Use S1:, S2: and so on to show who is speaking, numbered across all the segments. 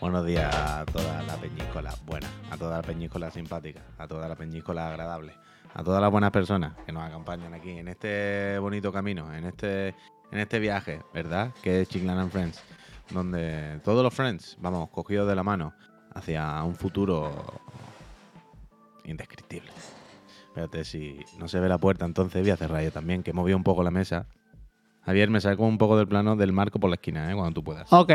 S1: Buenos días a toda la peñícola buena, a toda la peñícola simpática, a toda la peñícola agradable, a todas las buenas personas que nos acompañan aquí en este bonito camino, en este, en este viaje, ¿verdad? Que es Chingland and Friends, donde todos los friends vamos cogidos de la mano hacia un futuro indescriptible. Espérate, si no se ve la puerta, entonces voy a cerrar yo también, que movido un poco la mesa. Javier, me saco un poco del plano del marco por la esquina, ¿eh? Cuando tú puedas.
S2: Ok.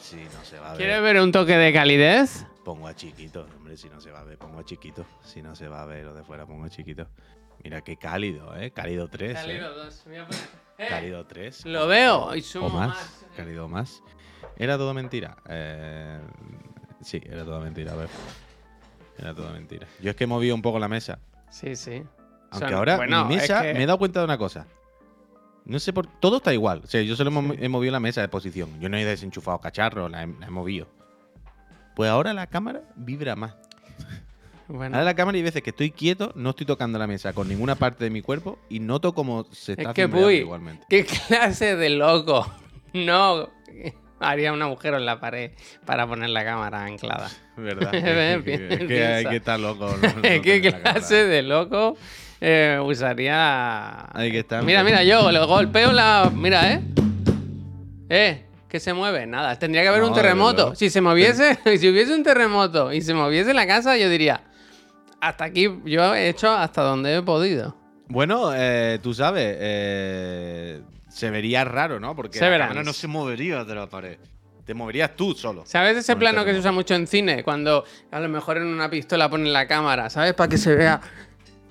S1: Si no se va a ver.
S2: ¿Quieres ver un toque de calidez?
S1: Pongo a chiquito, hombre, si no se va a ver, pongo a chiquito. Si no se va a ver lo de fuera, pongo a chiquito. Mira qué cálido, ¿eh? Cálido 3.
S2: Cálido dos. Voy a poner- Eh,
S1: Cálido 3.
S2: Lo veo y
S1: O
S2: sumo
S1: más.
S2: más.
S1: Cálido más. Era todo mentira. Eh, sí, era todo mentira, a ver. Era todo mentira. Yo es que he movido un poco la mesa.
S2: Sí, sí.
S1: Aunque ahora
S2: bueno,
S1: mi
S2: es
S1: mesa
S2: que-
S1: me he dado cuenta de una cosa. No sé por todo está igual. O sea, yo solo he mo- he movido la mesa de posición. Yo no he desenchufado cacharro, la he, la he movido. Pues ahora la cámara vibra más.
S2: Bueno,
S1: Ahora la cámara hay veces que estoy quieto, no estoy tocando la mesa con ninguna parte de mi cuerpo y noto como se está
S2: es que,
S1: igualmente.
S2: ¿qué clase de loco? No haría un agujero en la pared para poner la cámara anclada.
S1: ¿Verdad? Es que, es que
S2: piensa.
S1: hay que estar loco. no- no
S2: ¿Qué clase de loco eh, usaría?
S1: Hay que estar-
S2: Mira, mira, yo le golpeo la. Mira, ¿eh? ¿Eh? ¿Qué se mueve? Nada. Tendría que haber
S1: No,
S2: un terremoto. Si se moviese, si hubiese un terremoto y se moviese la casa, yo diría. Hasta aquí yo he hecho hasta donde he podido.
S1: Bueno, eh, tú sabes, eh, se vería raro, ¿no? Porque la cámara no se movería de la pared. Te moverías tú solo.
S2: ¿Sabes ese plano que se usa mucho en cine? Cuando a lo mejor en una pistola ponen la cámara, ¿sabes? Para que se vea.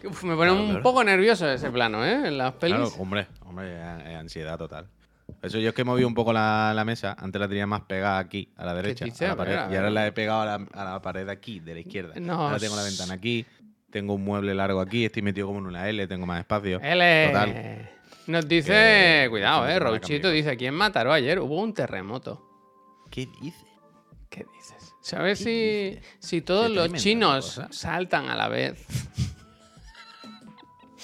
S2: Uf, me pone
S1: Claro,
S2: un
S1: claro.
S2: poco nervioso ese plano, ¿eh? En las pelis.
S1: Claro, hombre, hombre, es- es ansiedad total. Eso yo es que he movido un poco la, la mesa. Antes la tenía más pegada aquí, a la derecha, a la pared, y ahora la he pegado a la, a la pared aquí, de la izquierda.
S2: No,
S1: ahora tengo la ventana aquí, tengo un mueble largo aquí, estoy metido como en una L, tengo más espacio.
S2: L.
S1: Total.
S2: Nos dice,
S1: Que-
S2: cuidado, eh,
S1: cambiar
S2: dice, aquí en Mataró ayer hubo un terremoto.
S1: ¿Qué dices?
S2: ¿Qué dices? ¿Sabes
S1: ¿Qué
S2: si,
S1: dices?
S2: si todos los chinos saltan a la vez?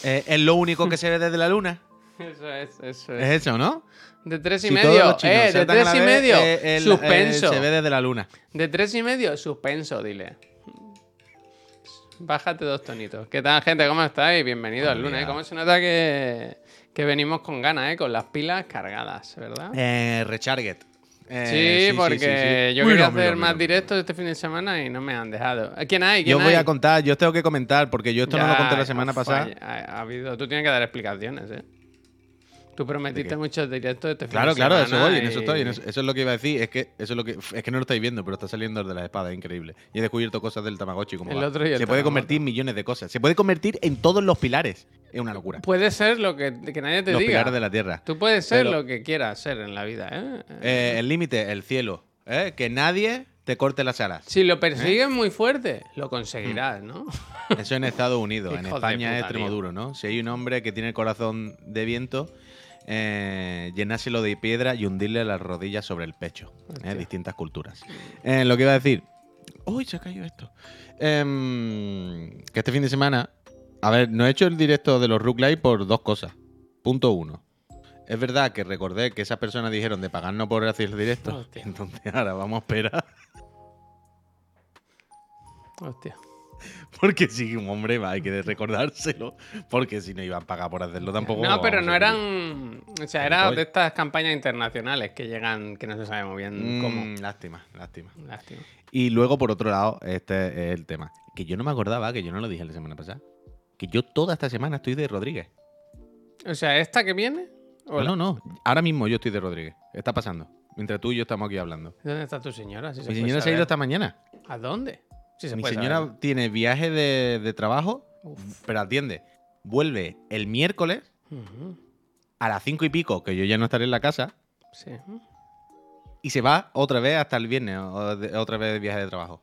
S1: Eh, ¿Es lo único que se ve desde la luna?
S2: Eso es, eso
S1: Es
S2: es.
S1: eso, ¿no?
S2: De tres y
S1: Si
S2: medio, eh, de tres y
S1: vez,
S2: medio,
S1: eh, el-
S2: suspenso.
S1: eh, se ve desde la luna.
S2: De tres y medio, suspenso, dile. Bájate dos tonitos. ¿Qué tal, gente? ¿Cómo estáis? Bienvenido al lunes. ¿Cómo se nota que, que venimos con ganas, eh? Con las pilas cargadas, ¿verdad?
S1: Eh, Recharget. Eh,
S2: sí, porque
S1: sí,
S2: yo quería hacer más directos este fin de semana y no me han dejado. ¿Quién hay? ¿Quién
S1: Yo voy a contar, yo tengo que comentar, porque yo esto no lo conté la semana pasada.
S2: ha, ha habido, tú tienes que dar explicaciones, ¿eh? Tú prometiste muchos directos este fin
S1: Claro,
S2: de
S1: claro, eso voy, en eso estoy. en eso, eso es lo que iba a decir. Es que eso es lo que es que no lo estáis viendo, pero está saliendo de la espada, es increíble. Y he descubierto cosas del Tamagotchi como
S2: El
S1: va.
S2: otro y el
S1: Se puede convertir en millones de cosas. Se puede convertir en todos los pilares. Es una locura.
S2: Puede ser lo que, que nadie te
S1: los
S2: diga.
S1: pilares de la tierra.
S2: Tú puedes ser
S1: Pero-
S2: lo que quieras ser en la vida, ¿eh?
S1: Eh, el límite, el cielo. ¿eh? Que nadie te corte las alas.
S2: Si lo persigues muy fuerte, lo conseguirás, ¿no?
S1: Eso en Estados Unidos. en
S2: de
S1: España es extremo duro, ¿no? Si hay un hombre que tiene el corazón de viento, eh, llenárselo de piedra y hundirle las rodillas sobre el pecho. ¿eh? Distintas culturas. Eh, lo que iba a decir. ¡Uy, se ha caído esto! Em, que este fin de semana. A ver, no he hecho el directo de los Rook Live por dos cosas. Punto uno. Es verdad que recordé que esas personas dijeron de pagarnos por hacer el directo.
S2: Hostia.
S1: Entonces ahora vamos a esperar.
S2: Hostia.
S1: Porque sí, un hombre, va, hay que recordárselo. Porque si no iban a pagar por hacerlo tampoco.
S2: No, pero no eran. O sea, era de estas campañas internacionales que llegan, que no se sabe muy bien cómo.
S1: Mm, lástima, lástima.
S2: Lástima.
S1: Y luego, por otro lado, este es el tema. Que yo no me acordaba, que yo no lo dije la semana pasada. Que yo toda esta semana estoy de Rodríguez.
S2: O sea, ¿esta que viene? ¿O
S1: No, no, no. Ahora mismo yo estoy de Rodríguez. Está pasando. Mientras tú y yo estamos aquí hablando.
S2: ¿Dónde está tu señora? Si
S1: Mi señora se ha ido esta mañana.
S2: ¿A dónde? Se
S1: Mi
S2: puede
S1: señora
S2: saber.
S1: tiene viaje de, de trabajo,
S2: Uf.
S1: pero atiende. Vuelve el miércoles a las cinco y pico, que yo ya no estaré en la casa,
S2: Sí.
S1: y se va otra vez hasta el viernes, otra vez de viaje de trabajo.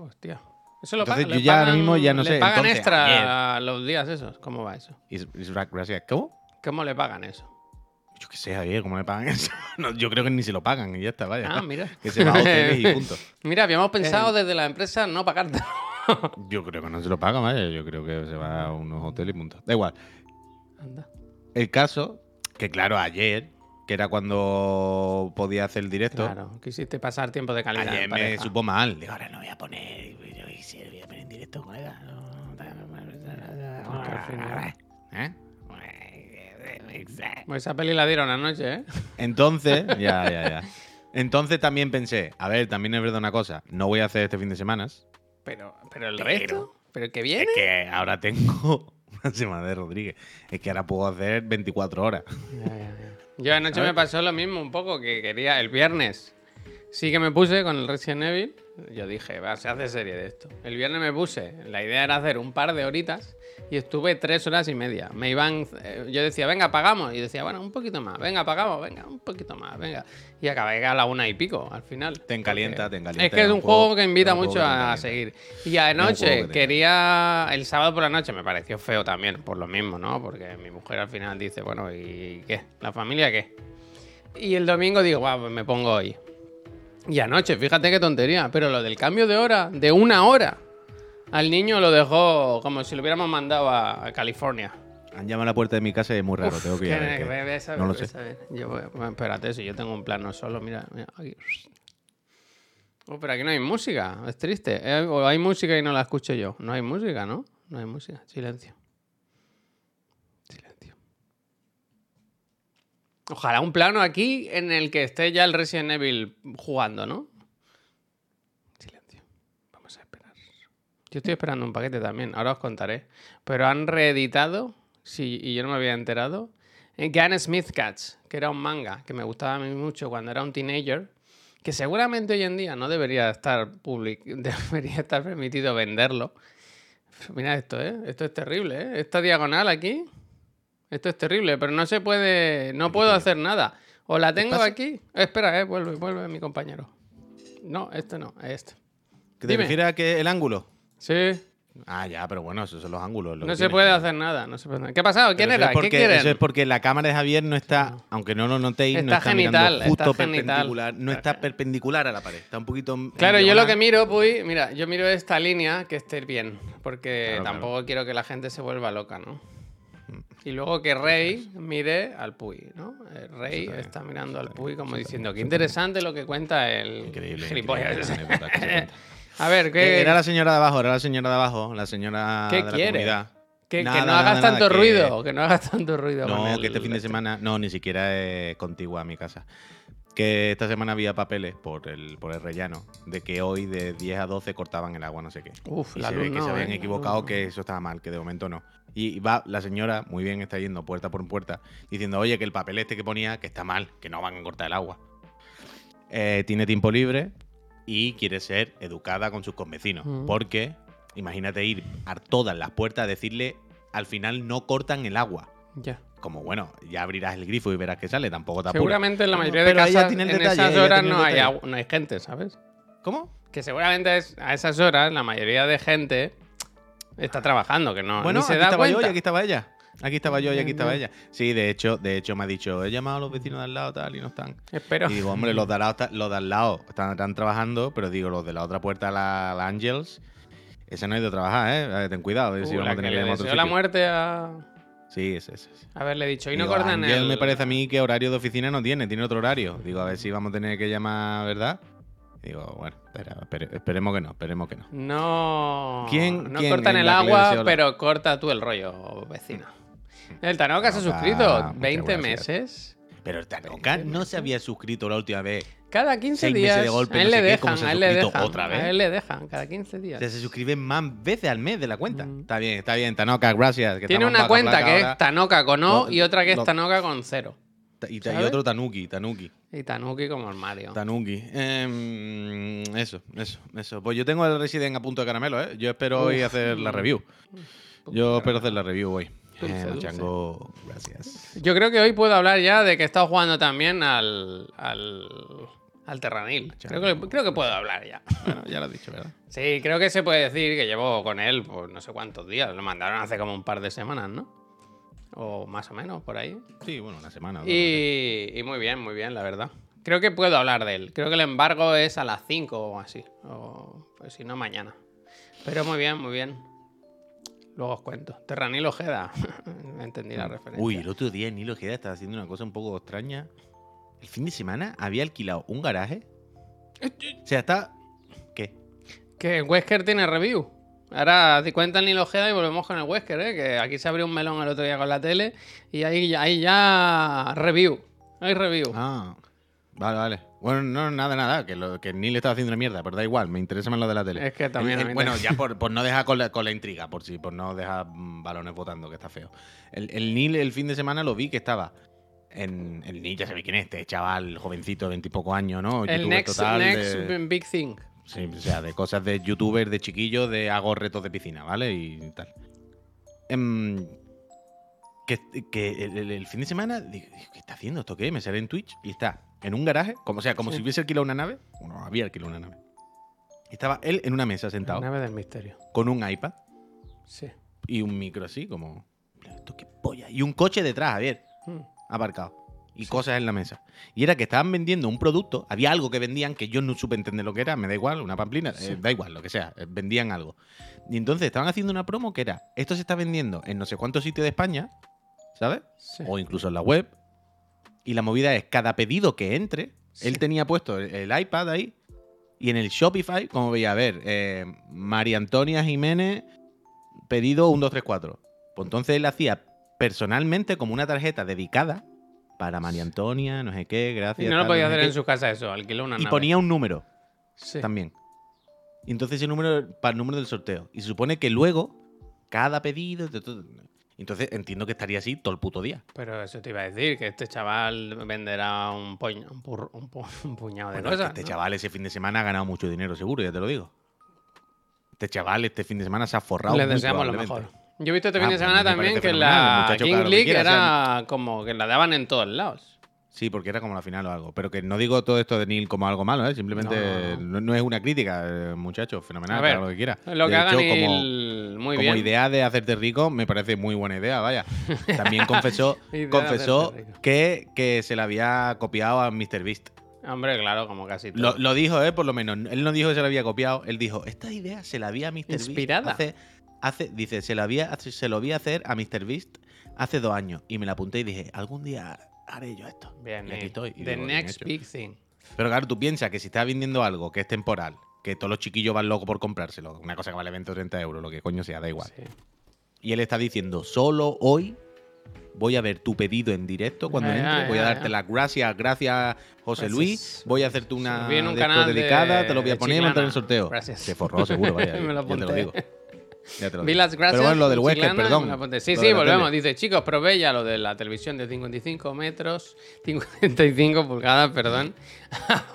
S2: Hostia. Eso lo
S1: Entonces,
S2: pagan.
S1: yo ya ahora mismo ya no
S2: le
S1: sé,
S2: pagan
S1: entonces,
S2: extra los días esos? ¿Cómo va eso?
S1: Gracias. ¿Cómo?
S2: ¿Cómo le pagan eso?
S1: Yo qué sé, Javier, ¿cómo le pagan eso? No, yo creo que ni se lo pagan y ya está, vaya.
S2: Ah, mira.
S1: Que se va a hoteles y punto.
S2: Mira, habíamos pensado
S1: Eh.
S2: desde la empresa no pagarte.
S1: Yo creo que no se lo pagan, vaya. Yo creo que se va a unos hoteles y punto. Da igual.
S2: Anda.
S1: el caso, que claro, ayer, que era cuando podía hacer el directo,
S2: Claro, quisiste pasar tiempo de calidad.
S1: ayer me supo mal. Digo, ahora no voy a poner. Yo voy a poner en directo, colega.
S2: Final-
S1: ¿Eh?
S2: Pues esa peli la dieron anoche, ¿eh?
S1: Entonces, ya, ya, ya. Entonces también pensé, a ver, también es verdad una cosa, no voy a hacer este fin de semana.
S2: Pero, pero el resto, pero que viene.
S1: Es que ahora tengo una semana de Rodríguez. Es que ahora puedo hacer 24 horas.
S2: Yo anoche me pasó lo mismo un poco, que quería el viernes. Sí que me puse con el Resident Evil. Yo dije, va, se hace serie de esto. El viernes me puse, la idea era hacer un par de horitas y estuve tres horas y media. Me iban, eh, yo decía, venga, pagamos. Y decía, bueno, un poquito más, venga, pagamos, venga, un poquito más, venga. Y acabé a la una y pico al final.
S1: Te encalienta, te encalienta,
S2: Es que es un
S1: un
S2: juego
S1: juego-
S2: que invita
S1: juego
S2: mucho
S1: que
S2: a seguir. Y anoche
S1: que
S2: quería, el sábado por la noche me pareció feo también, por lo mismo, ¿no? Porque mi mujer al final dice, bueno, ¿y qué? ¿La familia qué? Y el domingo digo, guau, pues me pongo hoy. Y anoche, fíjate qué tontería, pero lo del cambio de hora, de una hora, al niño lo dejó como si lo hubiéramos mandado a, California.
S1: Han llamado a la puerta de mi casa y es muy raro,
S2: Uf,
S1: tengo que ir
S2: que- que
S1: No lo sé.
S2: Yo bueno, espérate, si yo tengo un plano solo, mira, mira, aquí. Oh, pero aquí no hay música, es triste. Eh, O hay música y no la escucho yo. No hay música, ¿no? No hay música. Silencio. Ojalá un plano aquí en el que esté ya el Resident Evil jugando, ¿no? Silencio. Vamos a esperar. Yo estoy esperando un paquete también, ahora os contaré. Pero han reeditado, sí, y yo no me había enterado, en Gun Smith Cats, que era un manga que me gustaba a mí mucho cuando era un teenager, que seguramente hoy en día no debería estar public debería estar permitido venderlo. Mira esto, ¿eh? Esto es terrible, ¿eh? Esta diagonal aquí, esto es terrible, pero no se puede, no puedo hacer nada. O la tengo aquí. Espera, eh, vuelve, vuelve mi compañero. No, este no, este.
S1: ¿Que ¿Te refieres a que el ángulo?
S2: Sí,
S1: Ah, ya, pero bueno, esos son los ángulos. lo
S2: no se puede hacer nada, no se puede ¿Qué ha pasado? ¿Quién
S1: Pero
S2: era?
S1: porque-
S2: ¿Qué quieren?
S1: Eso es porque la cámara de Javier no está, aunque no lo notéis, no
S2: Está genital,
S1: mirando justo
S2: está genital.
S1: perpendicular. No está perpendicular a la pared, está un poquito.
S2: Claro, yo lo que miro, Puy, mira, yo miro esta línea que esté bien, porque
S1: Claro,
S2: tampoco quiero que la gente se vuelva loca, ¿no? Y luego que Rey mire al Puy, ¿no? El Rey está mirando al Puy como diciendo, qué interesante lo que cuenta el
S1: Increíble.
S2: gilipollas.
S1: increíble.
S2: A ver, ¿qué,
S1: Era la señora de abajo, era la señora de abajo, la señora
S2: ¿Qué
S1: de la
S2: quiere?
S1: comunidad.
S2: que- no
S1: nada,
S2: hagas
S1: nada,
S2: tanto
S1: que-
S2: ruido, que no hagas tanto ruido.
S1: No,
S2: el-
S1: que este fin de semana, no, ni siquiera es contigua a mi casa. Que esta semana había papeles por el, por el rellano de que hoy de 10 a 12 cortaban el agua, no sé qué.
S2: Uf,
S1: Y
S2: la
S1: se
S2: luz
S1: ve que se habían
S2: ¿eh?
S1: Equivocado, que eso estaba mal, que de momento no. Y va la señora, muy bien, está yendo puerta por puerta, diciendo, oye, que el papel este que ponía, que está mal, que no van a cortar el agua. Eh, tiene tiempo libre y quiere ser educada con sus convecinos.
S2: Mm.
S1: Porque, imagínate ir a todas las puertas a decirle, al final no cortan el agua.
S2: Ya.
S1: Como, bueno, ya abrirás el grifo y verás que sale, tampoco te apuras.
S2: Seguramente en la
S1: No,
S2: mayoría de
S1: pero ella
S2: casas en
S1: detalle,
S2: esas horas no hay, no hay gente, ¿sabes?
S1: ¿Cómo?
S2: Que seguramente es- a esas horas la mayoría de gente está trabajando, que no
S1: Bueno,
S2: ni se
S1: aquí
S2: da
S1: estaba yo y aquí estaba ella. Aquí estaba yo y aquí estaba ella. Sí, de hecho, de hecho me ha dicho, he llamado a los vecinos de al lado tal y no están.
S2: Espero.
S1: Y digo, hombre, los de al lado, los de al lado están, están trabajando, pero digo, los de la otra puerta, la, la Angels, ese no hay de trabajar, ¿eh? Eh, Ten cuidado, a ver si
S2: Uh,
S1: vamos
S2: la
S1: a tener
S2: le
S1: a otro
S2: la muerte a
S1: Sí, ese, ese.
S2: haberle dicho. Y no cortan el.
S1: me parece a mí que horario de oficina no tiene, tiene otro horario. Digo, a ver si vamos a tener que llamar, ¿verdad? Digo, bueno, espera, espere- esperemos que no, esperemos que no.
S2: No.
S1: ¿Quién-
S2: no
S1: quién
S2: cortan el agua, pero corta tú el rollo, vecina. El Tanoca se ha
S1: Tanoca,
S2: suscrito
S1: muchas
S2: 20
S1: gracias.
S2: meses.
S1: Pero el Tanoca no se había suscrito la última vez.
S2: Cada 15
S1: Seis meses
S2: días.
S1: de golpe,
S2: a él
S1: no
S2: le
S1: sé qué, ¿cómo
S2: dejan, a él le dejan.
S1: otra vez?
S2: A él le dejan, cada 15 días.
S1: O sea, se suscriben más veces al mes de la cuenta.
S2: Mm.
S1: Está bien, está bien, Tanoca, gracias. que
S2: Tiene una cuenta que
S1: ahora.
S2: es Tanoca con O y otra que es Tanoca con cero.
S1: Y, y otro Tanuki, Tanuki.
S2: Y Tanuki como el Mario.
S1: Tanuki. Em, eso, eso, eso. Pues yo tengo el Resident a punto de caramelo, ¿eh? Yo espero hoy hacer la review. Yo espero hacer la review hoy.
S2: Dulce,
S1: Eh. Machango, gracias.
S2: Yo creo que hoy puedo hablar ya de que he estado jugando también al. al. al Terranil. Creo que, creo que puedo hablar ya.
S1: Bueno, ya lo has dicho, ¿verdad?
S2: Sí, creo que se puede decir que llevo con él pues no sé cuántos días. Lo mandaron hace como un par de semanas, ¿no? O más o menos, por ahí.
S1: Sí, bueno, una semana. no.
S2: Y, y muy bien, muy bien, la verdad. Creo que puedo hablar de él. Creo que el embargo es a las 5 o así. O pues si no, mañana. Pero muy bien, muy bien. Luego os cuento. Terranil Ojeda. Entendí la referencia.
S1: Uy, el otro día Nilo Ojeda estaba haciendo una cosa un poco extraña. El fin de semana había alquilado un garaje. O sea, está. ¿Qué?
S2: Que Wesker tiene review. Ahora te cuenta el Nilo Ojeda y volvemos con el Wesker, ¿eh? Que aquí se abrió un melón el otro día con la tele y ahí, ahí ya review. Hay review.
S1: Ah, vale, vale. Bueno, no, nada, nada, que, lo, que Neil estaba haciendo una mierda, pero da igual, me interesa más lo de la tele.
S2: Es que también
S1: El- el- bueno, ya por, por no dejar con la, con la intriga, por si, por no dejar balones votando, que está feo. El, el Neil el fin de semana lo vi que estaba en. El Neil, ya sabéis quién es, este chaval jovencito, de veintipocos años, ¿no?
S2: el
S1: Youtuber
S2: next,
S1: total
S2: next
S1: de-
S2: big thing.
S1: Sí, o sea, de cosas de youtuber, de chiquillos, de hago retos de piscina, ¿vale? Y tal. Em, que que el, el- el fin de semana, digo, ¿qué está haciendo esto? ¿Qué? Me sale en Twitch y está en un garaje, como, o sea, como
S2: Sí.
S1: si hubiese alquilado una nave. Bueno, había alquilado una nave. Estaba él en una mesa sentado,
S2: Nave del misterio.
S1: con un iPad
S2: Sí.
S1: y un micro así, como. ¿Esto qué polla? Y un coche detrás, Javier
S2: Mm.
S1: aparcado. Y cosas en la mesa. Y era que estaban vendiendo un producto, había algo que vendían que yo no supe entender lo que era, me da igual, una pamplina,
S2: Sí.
S1: eh, da igual, lo que sea, eh, vendían algo. Y entonces estaban haciendo una promo que era, esto se está vendiendo en no sé cuántos sitios de España, ¿sabes?
S2: Sí.
S1: O incluso en la web. Y la movida es, cada pedido que entre, él tenía puesto el, el iPad ahí, y en el Shopify, como veía, a ver, eh, María Antonia Jiménez, pedido 1, 2, 3, 4. Pues entonces él hacía personalmente como una tarjeta dedicada para María Antonia, no sé qué, gracias.
S2: Y no lo podía hacer
S1: qué,
S2: en su casa eso, alquiló una
S1: Y
S2: nave.
S1: ponía un número
S2: Sí.
S1: también. Y entonces ese número para el número del sorteo. Y se supone que luego, cada pedido. Entonces entiendo que estaría así todo el puto día.
S2: Pero eso te iba a decir, que este chaval venderá un, un, un pu- un puñado de
S1: Bueno, es que
S2: cosas.
S1: este
S2: ¿no?
S1: chaval ese fin de semana ha ganado mucho dinero, seguro, ya te lo digo. Este chaval este fin de semana se ha forrado.
S2: Le deseamos lo mejor. Yo he visto este
S1: Ah,
S2: fin de
S1: pues
S2: semana también que la
S1: muchacho
S2: King League
S1: quiera,
S2: era como que la daban en todos lados.
S1: Sí, porque era como la final o algo. Pero que no digo todo esto de Neil como algo malo, ¿eh? Simplemente
S2: No,
S1: no,
S2: no,
S1: no es una crítica, eh, muchacho. Fenomenal,
S2: A ver,
S1: haga lo que quiera.
S2: Lo
S1: De
S2: que haga
S1: hecho,
S2: Neil
S1: como,
S2: muy
S1: como
S2: bien.
S1: idea de hacerte rico, me parece muy buena idea, vaya. También confesó, confesó que, que se le había copiado a MrBeast.
S2: Hombre, claro, como casi todo.
S1: Lo, lo dijo, ¿eh? Por lo menos. Él no dijo que se la había copiado. Él dijo, esta idea se la había a MrBeast.
S2: Inspirada.
S1: Hace, hace, dice, se, la había, se lo vi hacer a MrBeast hace dos años. Y me la apunté y dije, algún día haré yo esto.
S2: Bien,
S1: y aquí
S2: Neil.
S1: estoy. y
S2: The
S1: digo,
S2: next big thing.
S1: Pero claro, tú piensas que si estás vendiendo algo que es temporal, que todos los chiquillos van locos por comprárselo, una cosa que vale 20 o 30 euros, lo que coño sea, da igual.
S2: Sí.
S1: Y él está diciendo, solo hoy voy a ver tu pedido en directo cuando
S2: Ya,
S1: entre, voy a darte las gracias, gracias José
S2: Gracias.
S1: Luis, voy a hacerte una
S2: Lo un
S1: de
S2: de-
S1: dedicada, te lo voy a poner y mandar el sorteo.
S2: Gracias.
S1: Se forró seguro, vaya,
S2: Me lo
S1: te lo digo. Ya te lo
S2: Vi
S1: digo.
S2: las gracias.
S1: Pero bueno, lo del perdón.
S2: Sí, sí, volvemos. Dice, chicos, probé ya lo de la televisión de 55 metros, 55 pulgadas, perdón.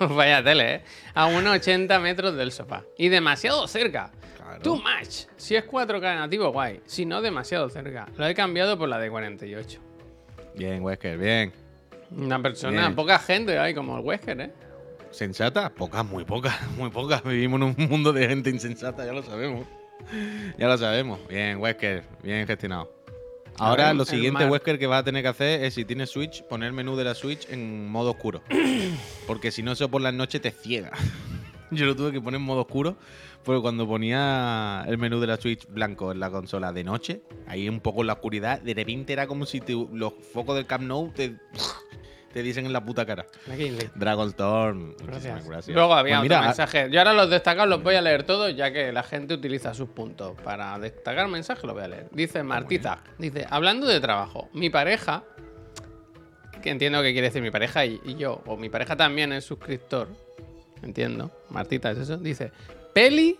S2: Vaya tele, ¿eh? A unos 80 metros del sofá. Y demasiado cerca.
S1: Claro.
S2: Too much. Si es 4K nativo, guay. Si no, demasiado cerca. Lo he cambiado por la de 48.
S1: Bien, Wesker, bien.
S2: Una persona,
S1: Bien.
S2: poca gente hay como el Wesker, ¿eh?
S1: ¿Sensata? Pocas, muy pocas, muy pocas. Vivimos en un mundo de gente insensata, ya lo sabemos. Ya lo sabemos. Bien, Wesker, bien gestionado. Ahora
S2: ver,
S1: lo siguiente, Wesker, que vas a tener que hacer es si tienes Switch, poner el menú de la Switch en modo oscuro. Porque si no, eso por las noches te ciega. Yo lo tuve que poner en modo oscuro, porque cuando ponía el menú de la Switch blanco en la consola de noche, ahí un poco en la oscuridad, de repente era como si te- los focos del Camp Nou te, te diesen en la puta cara.
S2: Aquí, Lee.
S1: Dragonstone, muchísimas
S2: Gracias.
S1: gracias.
S2: Luego había
S1: Pues
S2: otro
S1: mira,
S2: mensaje. Yo ahora los destacados los voy a leer todos, ya que la gente utiliza sus puntos. Para destacar mensajes los voy a leer. Dice Martita. Dice, hablando de trabajo, mi pareja, que entiendo que quiere decir mi pareja y, y yo, o mi pareja también es suscriptor. Entiendo. Martita es eso. Dice, Peli.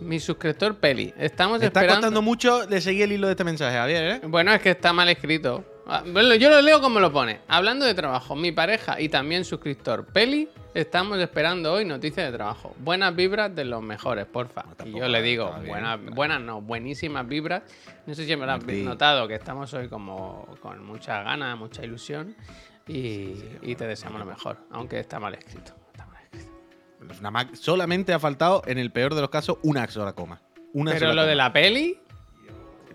S2: Mi suscriptor Peli. Estamos
S1: Me está
S2: esperando.
S1: costando mucho de seguir el hilo de este mensaje, Javier, ¿eh?
S2: Bueno, es que está mal escrito. Ah, bueno, Yo lo leo como lo pone. Hablando de trabajo, mi pareja y también suscriptor Peli, estamos esperando hoy noticias de trabajo. Buenas vibras de los mejores, porfa.
S1: No,
S2: y yo le digo,
S1: está bien,
S2: buenas, buenas no, buenísimas vibras. No sé si me lo has notado, que estamos hoy como con mucha gana, mucha ilusión. Y, y te deseamos lo mejor, aunque está mal escrito. Está mal escrito.
S1: Solamente ha faltado, en el peor de los casos, una sola coma. Una
S2: Pero
S1: sola
S2: lo de la peli,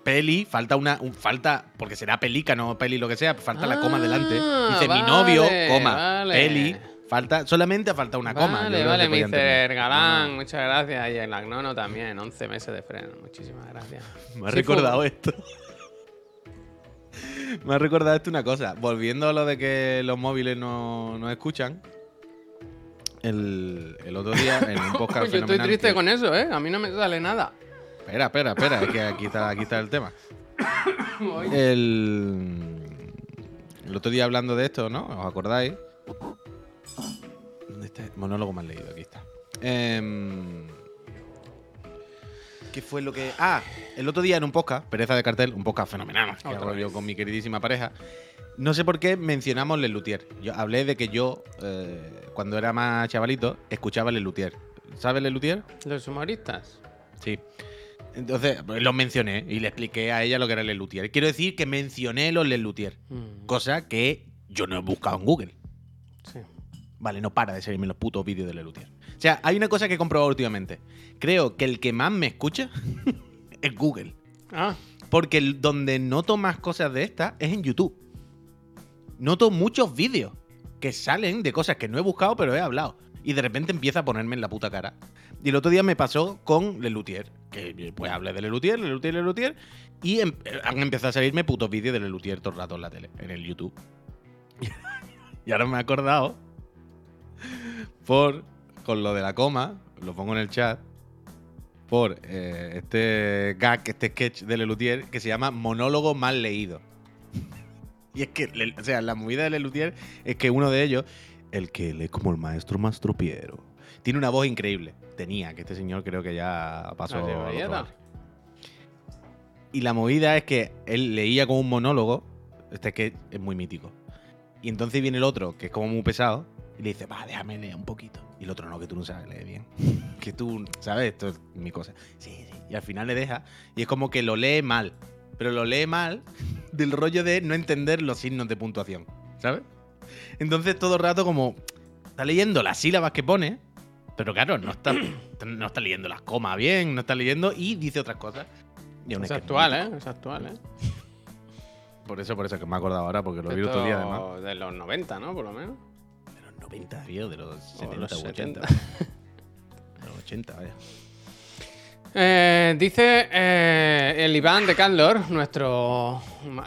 S1: Peli, falta una. un- falta. Porque será pelica, no peli, lo que sea. Falta la coma
S2: Ah,
S1: delante. Dice mi novio, coma.
S2: vale.
S1: Peli, Falta, solamente falta una coma.
S2: Vale, vale, Mr. Galán, muchas gracias. Y el Agnono también, 11 meses de freno. Muchísimas gracias.
S1: Me ha
S2: Sí,
S1: recordado esto. Me ha recordado esto una cosa. Volviendo a lo de que los móviles no, no escuchan. El, el otro día en un podcast
S2: Yo estoy triste
S1: que-
S2: con eso, ¿eh? A mí no me sale nada.
S1: Espera, espera, espera. Es que aquí está, aquí está el tema. El, el otro día hablando de esto, ¿no? ¿Os acordáis? ¿Dónde está? El monólogo más leído, aquí está. Em, ¿Qué fue lo que.? Ah, el otro día en un podcast, Pereza de Cartel, un podcast fenomenal que hago yo con mi queridísima pareja. No sé por qué mencionamos Le Luthier. Yo hablé de que yo, eh, cuando era más chavalito, escuchaba Le Luthier. ¿Sabes Le Luthier?
S2: Los humoristas.
S1: Sí. Entonces, pues, los mencioné y le expliqué a ella lo que era el Lelutier. Quiero decir que mencioné los Lelutier,
S2: Mm,
S1: cosa que yo no he buscado en Google.
S2: sí.
S1: Vale, no para de salirme los putos vídeos de Lelutier. O sea, hay una cosa que he comprobado últimamente. Creo que el que más me escucha es Google.
S2: Ah,
S1: Porque donde noto más cosas de estas es en YouTube. Noto muchos vídeos que salen de cosas que no he buscado, pero he hablado. Y de repente empieza a ponerme en la puta cara. Y el otro día me pasó con Lelutier. Que pues hablé de Lelutier, Lelutier, Lelutier. Y em- han empezado a salirme putos vídeos de Lelutier todo el rato en la tele, en el YouTube. y ahora me he acordado. Por. Con lo de la coma, lo pongo en el chat por eh, este gag, este sketch de Lelutier que se llama Monólogo mal leído. y es que, o sea, la movida de Lelutier es que uno de ellos, el que lee como el maestro Mastropiero, tiene una voz increíble. Tenía, que este señor creo que ya pasó. Lado. Y la movida es que él leía como un monólogo, este que es muy mítico. Y entonces viene el otro, que es como muy pesado, y le dice, va, déjame leer un poquito. Y el otro, no, que tú no sabes leer bien. que tú, ¿sabes? Esto es mi cosa. Sí, sí. Y al final le deja, y es como que lo lee mal. Pero lo lee mal del rollo de no entender los signos de puntuación, ¿sabes? Entonces todo el rato como está leyendo las sílabas que pone, pero claro, no está, no está leyendo las comas bien, no está leyendo y dice otras cosas. Y
S2: es actual. ¿eh? Es actual, ¿eh?
S1: Por eso, por eso que me he acordado ahora, porque lo vi el otro día además.
S2: Esto De los 90, ¿no? Por lo menos.
S1: De los 90, tío, de los 70
S2: los
S1: o 80.
S2: 70.
S1: De los 80, vaya.
S2: Eh, dice eh, el Iván de Candor, nuestro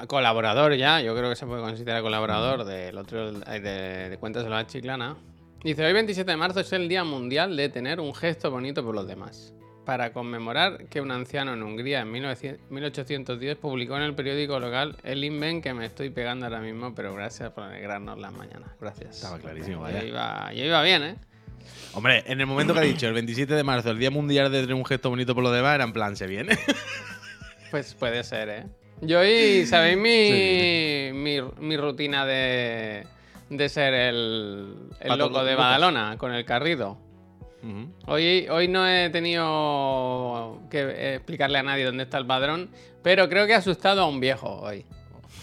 S2: colaborador ya, yo creo que se puede considerar colaborador del otro de, de Cuentas de la Chiclana. Dice, hoy 27 de marzo es el Día Mundial de tener un gesto bonito por los demás. Para conmemorar que un anciano en Hungría en 1900 1810 publicó en el periódico local el invent que me estoy pegando ahora mismo, pero gracias por alegrarnos las mañanas. Gracias.
S1: Estaba clarísimo,
S2: Ya
S1: vaya.
S2: iba, ya iba bien, ¿eh?
S1: Hombre, en el momento que ha dicho el 27 de marzo, el Día Mundial de tener un gesto bonito por los demás, era en plan, se viene.
S2: Pues puede ser, ¿eh? Yo hoy, ¿sabéis mi,
S1: Sí,
S2: mi, mi rutina de, de ser el, el loco de. Badalona con el carrido? Hoy, hoy no he tenido que explicarle a nadie dónde está el padrón, pero creo que he asustado a un viejo hoy.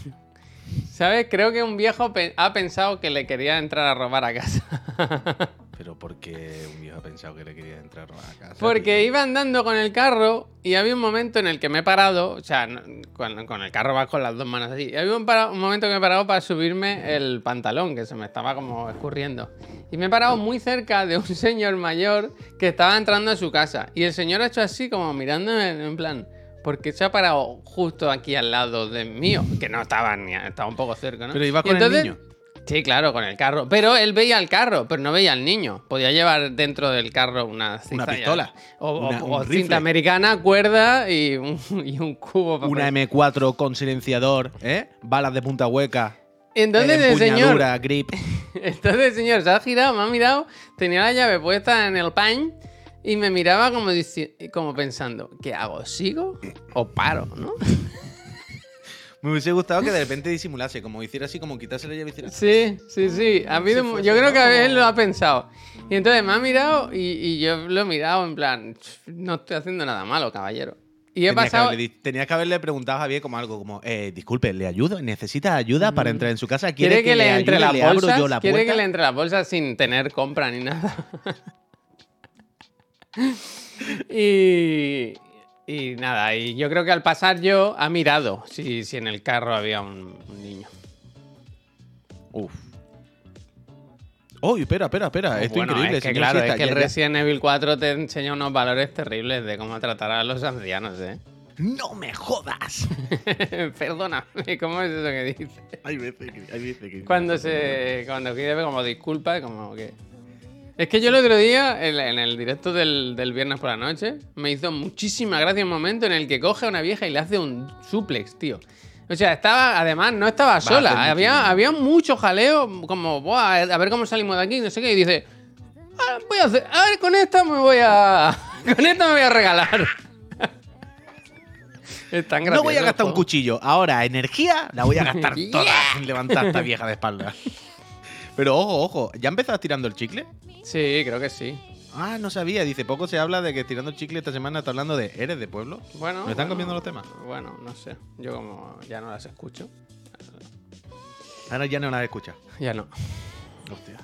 S2: ¿Sabes? Creo que un viejo pe- ha pensado que le quería entrar a robar a casa.
S1: Pero porque un viejo ha pensado que le quería entrar a casa.
S2: Porque
S1: tío?
S2: iba andando con el carro y había un momento en el que me he parado, o sea, con, con el carro vas con las dos manos así. Y había un, para- un momento que me he parado para subirme el pantalón, que se me estaba como escurriendo. Y me he parado muy cerca de un señor mayor que estaba entrando a su casa. Y el señor ha hecho así como mirándome en plan, porque se ha parado justo aquí al lado de mío, que no estaba ni, estaba un poco cerca, ¿no?
S1: Pero iba con
S2: entonces-
S1: el niño.
S2: Sí, claro, con el carro. Pero él veía el carro, pero no veía al niño. Podía llevar dentro del carro una cizalla.
S1: pistola.
S2: O,
S1: Una-
S2: o cinta americana, cuerda y un, y un cubo. para
S1: Una
S2: poner.
S1: M4 con silenciador, ¿eh? Balas de punta hueca.
S2: Entonces el señor,
S1: grip.
S2: entonces el señor se ha girado, me ha mirado, tenía la llave puesta en el pañ y me miraba como pensando, ¿qué hago? ¿Sigo o paro? ¿no?
S1: Me hubiese gustado que de repente disimulase, como hiciera así, como quitarse la llave y hiciera.
S2: Sí, sí, sí. Yo creo que a él
S1: Como-
S2: lo ha pensado. Y entonces me ha mirado y, y yo lo he mirado en plan, no estoy haciendo nada malo, caballero. Y he
S1: Tenías que,
S2: pasado...
S1: haberle, di- tenías que haberle preguntado a Javier como algo como, eh, disculpe, ¿le ayudo? ¿Necesita ayuda para entrar en su casa? ¿Quiere.
S2: ¿Quiere que, le entre
S1: ayude?
S2: las
S1: ¿Le abro
S2: bolsas?
S1: la
S2: ¿Quiere
S1: puerta?
S2: que le entre las bolsas sin tener compra ni nada? y, y nada, y yo creo que al pasar yo ha mirado si, si en el carro había un, un niño.
S1: Uf. Oh, espera, espera, espera. Esto
S2: Bueno,
S1: increíble.
S2: es que claro, es que el Resident Evil 4 te enseña unos valores terribles de cómo tratar a los ancianos, ¿eh?
S1: ¡No me jodas!
S2: Perdóname, ¿cómo es eso que dice?
S1: hay veces que. Hay veces que
S2: Cuando se. Cuando pide como disculpa, como que. Es que yo el otro día, en, en el directo del, del viernes por la noche, me hizo muchísima gracia un momento en el que coge a una vieja y le hace un suplex, tío. O sea, estaba, además, no estaba sola. Había, había mucho jaleo, como, Buah, a ver cómo salimos de aquí, no sé qué. Y dice, "Ah, voy a hacer, a ver, con esta me voy a. Con esta me voy a regalar. es tan
S1: No voy a
S2: gracioso
S1: gastar un cuchillo. Ahora, energía la voy a gastar
S2: Yeah.
S1: toda en levantar a esta vieja de espalda. Pero ojo, ojo. ¿Ya empezás tirando el chicle?
S2: Sí, creo que sí.
S1: Ah, no sabía. Dice, poco se habla de que tirando el chicle esta semana está hablando de ¿Eres de pueblo?
S2: Bueno.
S1: ¿Me están
S2: bueno,
S1: cambiando los temas?
S2: Bueno, no sé. Yo como ya no las escucho.
S1: Ahora ya no las escuchas.
S2: Ya no.
S1: Hostia.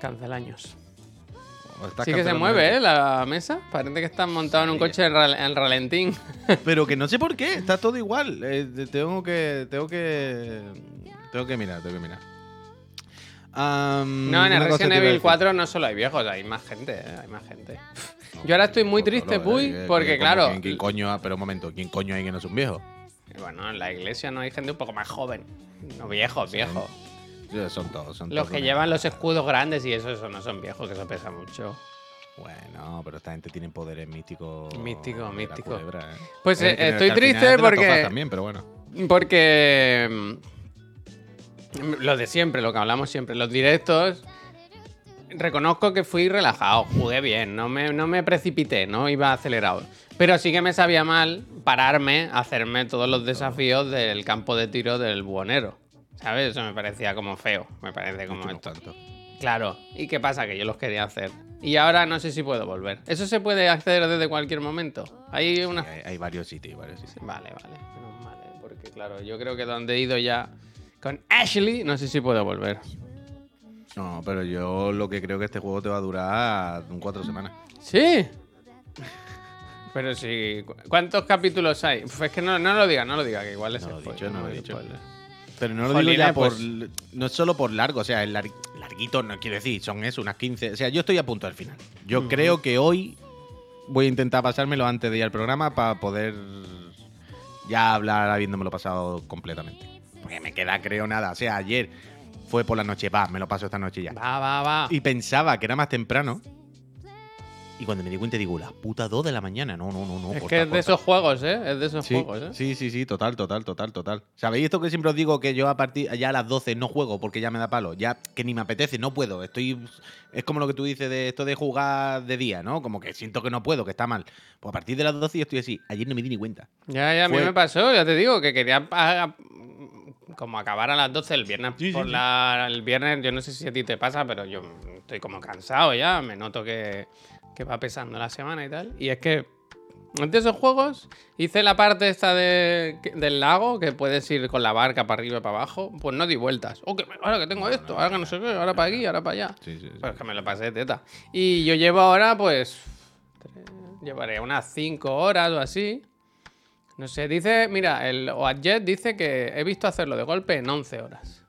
S2: Cancelaños. Sí que se mueve. ¿eh? La mesa. Parece que están montados en un
S1: Sí.
S2: coche en, ral- en ralentín.
S1: Pero que no sé por qué. Está todo igual. Eh, te- tengo que... Tengo que... Tengo que mirar, tengo que mirar.
S2: No, en el Resident Evil
S1: decir.
S2: 4 no solo hay viejos, hay más gente. eh, Hay más gente. Yo ahora estoy muy triste. Puy, porque
S1: que
S2: claro.
S1: ¿quién, quién coño, ah, pero un momento, ¿quién coño hay que no es un viejo?
S2: Bueno, en la iglesia no hay gente un poco más joven. No viejos, viejos.
S1: Sí, Son todos, son
S2: Los
S1: todos
S2: que
S1: unos-
S2: llevan los escudos grandes y eso, eso no son viejos, que eso pesa mucho.
S1: Bueno, pero esta gente tiene poderes místicos.
S2: Místico, místico.
S1: culebra, ¿eh?
S2: Pues,
S1: Eh, que-
S2: estoy
S1: que
S2: triste porque-
S1: tofas También, pero bueno.
S2: Porque. Lo de siempre, lo que hablamos siempre. Los directos. Reconozco que fui relajado, jugué bien, no me, no me precipité, no iba acelerado. Pero sí que me sabía mal pararme, hacerme todos los desafíos del campo de tiro del buhonero. ¿Sabes? Eso me parecía como feo. Me parece como esto.
S1: cuantos.
S2: Claro. ¿Y qué pasa? Que yo los quería hacer. Y ahora no sé si puedo volver. ¿Eso se puede acceder desde cualquier momento? Hay una.
S1: Sí, hay, hay varios sitios, varios sitios.
S2: Vale, vale. Menos mal, ¿eh? Porque claro, yo creo que donde he ido ya con Ashley, no sé si puedo volver.
S1: No, pero yo lo que creo que este juego te va a durar un cuatro semanas.
S2: ¿Sí? Pero sí. ¿cu- ¿Cuántos capítulos hay? Uf, es que no, no lo diga, no lo diga, que igual es
S1: No lo he dicho, no lo he dicho. Pero no lo
S2: Jolines,
S1: digo ya por.
S2: pues-
S1: No es solo por largo, o sea, el lar- larguito, no quiero decir, son eso, unas 15. O sea, yo estoy a punto del final. Yo creo que hoy voy a intentar pasármelo antes de ir al programa para poder ya hablar habiéndomelo pasado completamente. Porque me queda, creo, nada. O sea, ayer fue por la noche, va, me lo paso esta noche ya.
S2: Va, va, va.
S1: Y pensaba que era más temprano. Y cuando me di cuenta digo, la puta 2 de la mañana. No, no, no, no.
S2: es
S1: corta,
S2: que es de
S1: corta.
S2: esos juegos, ¿eh? Es de esos
S1: Sí,
S2: juegos, ¿eh?
S1: sí, sí, sí, total, total, total, total. ¿Sabéis esto que siempre os digo que yo a partir ya a las 12 no juego porque ya me da palo? Ya que ni me apetece, no puedo. Estoy es como lo que tú dices de esto de jugar de día, ¿no? Como que siento que no puedo, que está mal. Pues a partir de las 12 yo estoy así. Ayer no me di ni cuenta.
S2: Ya, ya, a mí me pasó, ya te digo, que quería como acabar a las 12 el viernes
S1: Sí,
S2: por
S1: sí.
S2: la el viernes, yo no sé si a ti te pasa, pero yo estoy como cansado ya, me noto que, que va pesando la semana y tal. Y es que de esos juegos hice la parte esta de- del lago, que puedes ir con la barca para arriba y para abajo, pues no di vueltas. Oh, que ahora que tengo esto, ahora que no sé qué, ahora para aquí, ahora para allá.
S1: Sí, sí, sí.
S2: Pues que me lo pasé de teta. Y yo llevo ahora, pues. llevaré unas 5 horas o así. No sé, dice. Mira, el Oadjet dice que he visto hacerlo de golpe en 11 horas.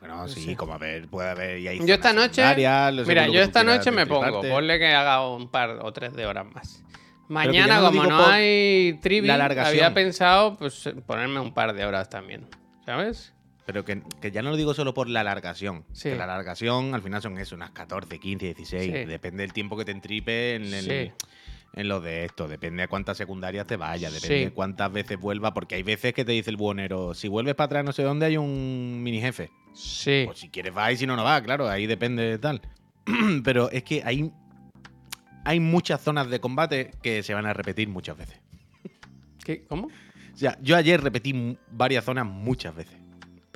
S1: Bueno, sí, como a ver, puede haber. y hay
S2: Yo esta noche. Mira, yo esta noche me pongo. Ponle que haga un par o tres de horas más. Mañana,
S1: no
S2: como no hay trivia,
S1: la alargación.
S2: había pensado pues ponerme un par de horas también. ¿Sabes?
S1: Pero que, que ya no lo digo solo por la alargación.
S2: Sí.
S1: Que la alargación al final son eso, unas 14, 15, 16.
S2: Sí.
S1: Depende del tiempo que te entripe en, el-
S2: Sí.
S1: En lo de esto. Depende de cuántas secundarias te vayas. Depende
S2: Sí.
S1: de cuántas veces vuelva. Porque hay veces que te dice el buhonero, si vuelves para atrás no sé dónde hay un mini jefe.
S2: Sí.
S1: Pues si quieres va y si no, no va. Claro, ahí depende de tal. Pero es que hay, hay muchas zonas de combate que se van a repetir muchas veces.
S2: ¿Qué? ¿Cómo?
S1: O sea, yo ayer repetí varias zonas muchas veces.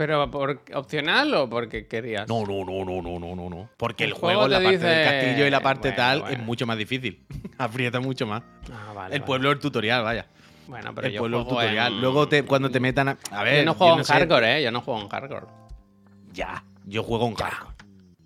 S2: ¿Pero por opcional o porque querías?
S1: No, no, no, no, no, no, no, no. Porque el,
S2: El
S1: juego,
S2: juego
S1: la
S2: te
S1: parte del castillo y la parte
S2: Bueno,
S1: tal
S2: bueno.
S1: es mucho más difícil. Aprieta mucho más.
S2: Ah, vale,
S1: el
S2: vale.
S1: pueblo el tutorial, vaya.
S2: Bueno, pero
S1: el
S2: yo
S1: pueblo
S2: juego
S1: tutorial.
S2: en-
S1: Luego te, cuando te metan a. A ver.
S2: yo no juego en
S1: sé-
S2: hardcore, ¿eh? Yo no juego en hardcore.
S1: Ya, yo juego en hardcore.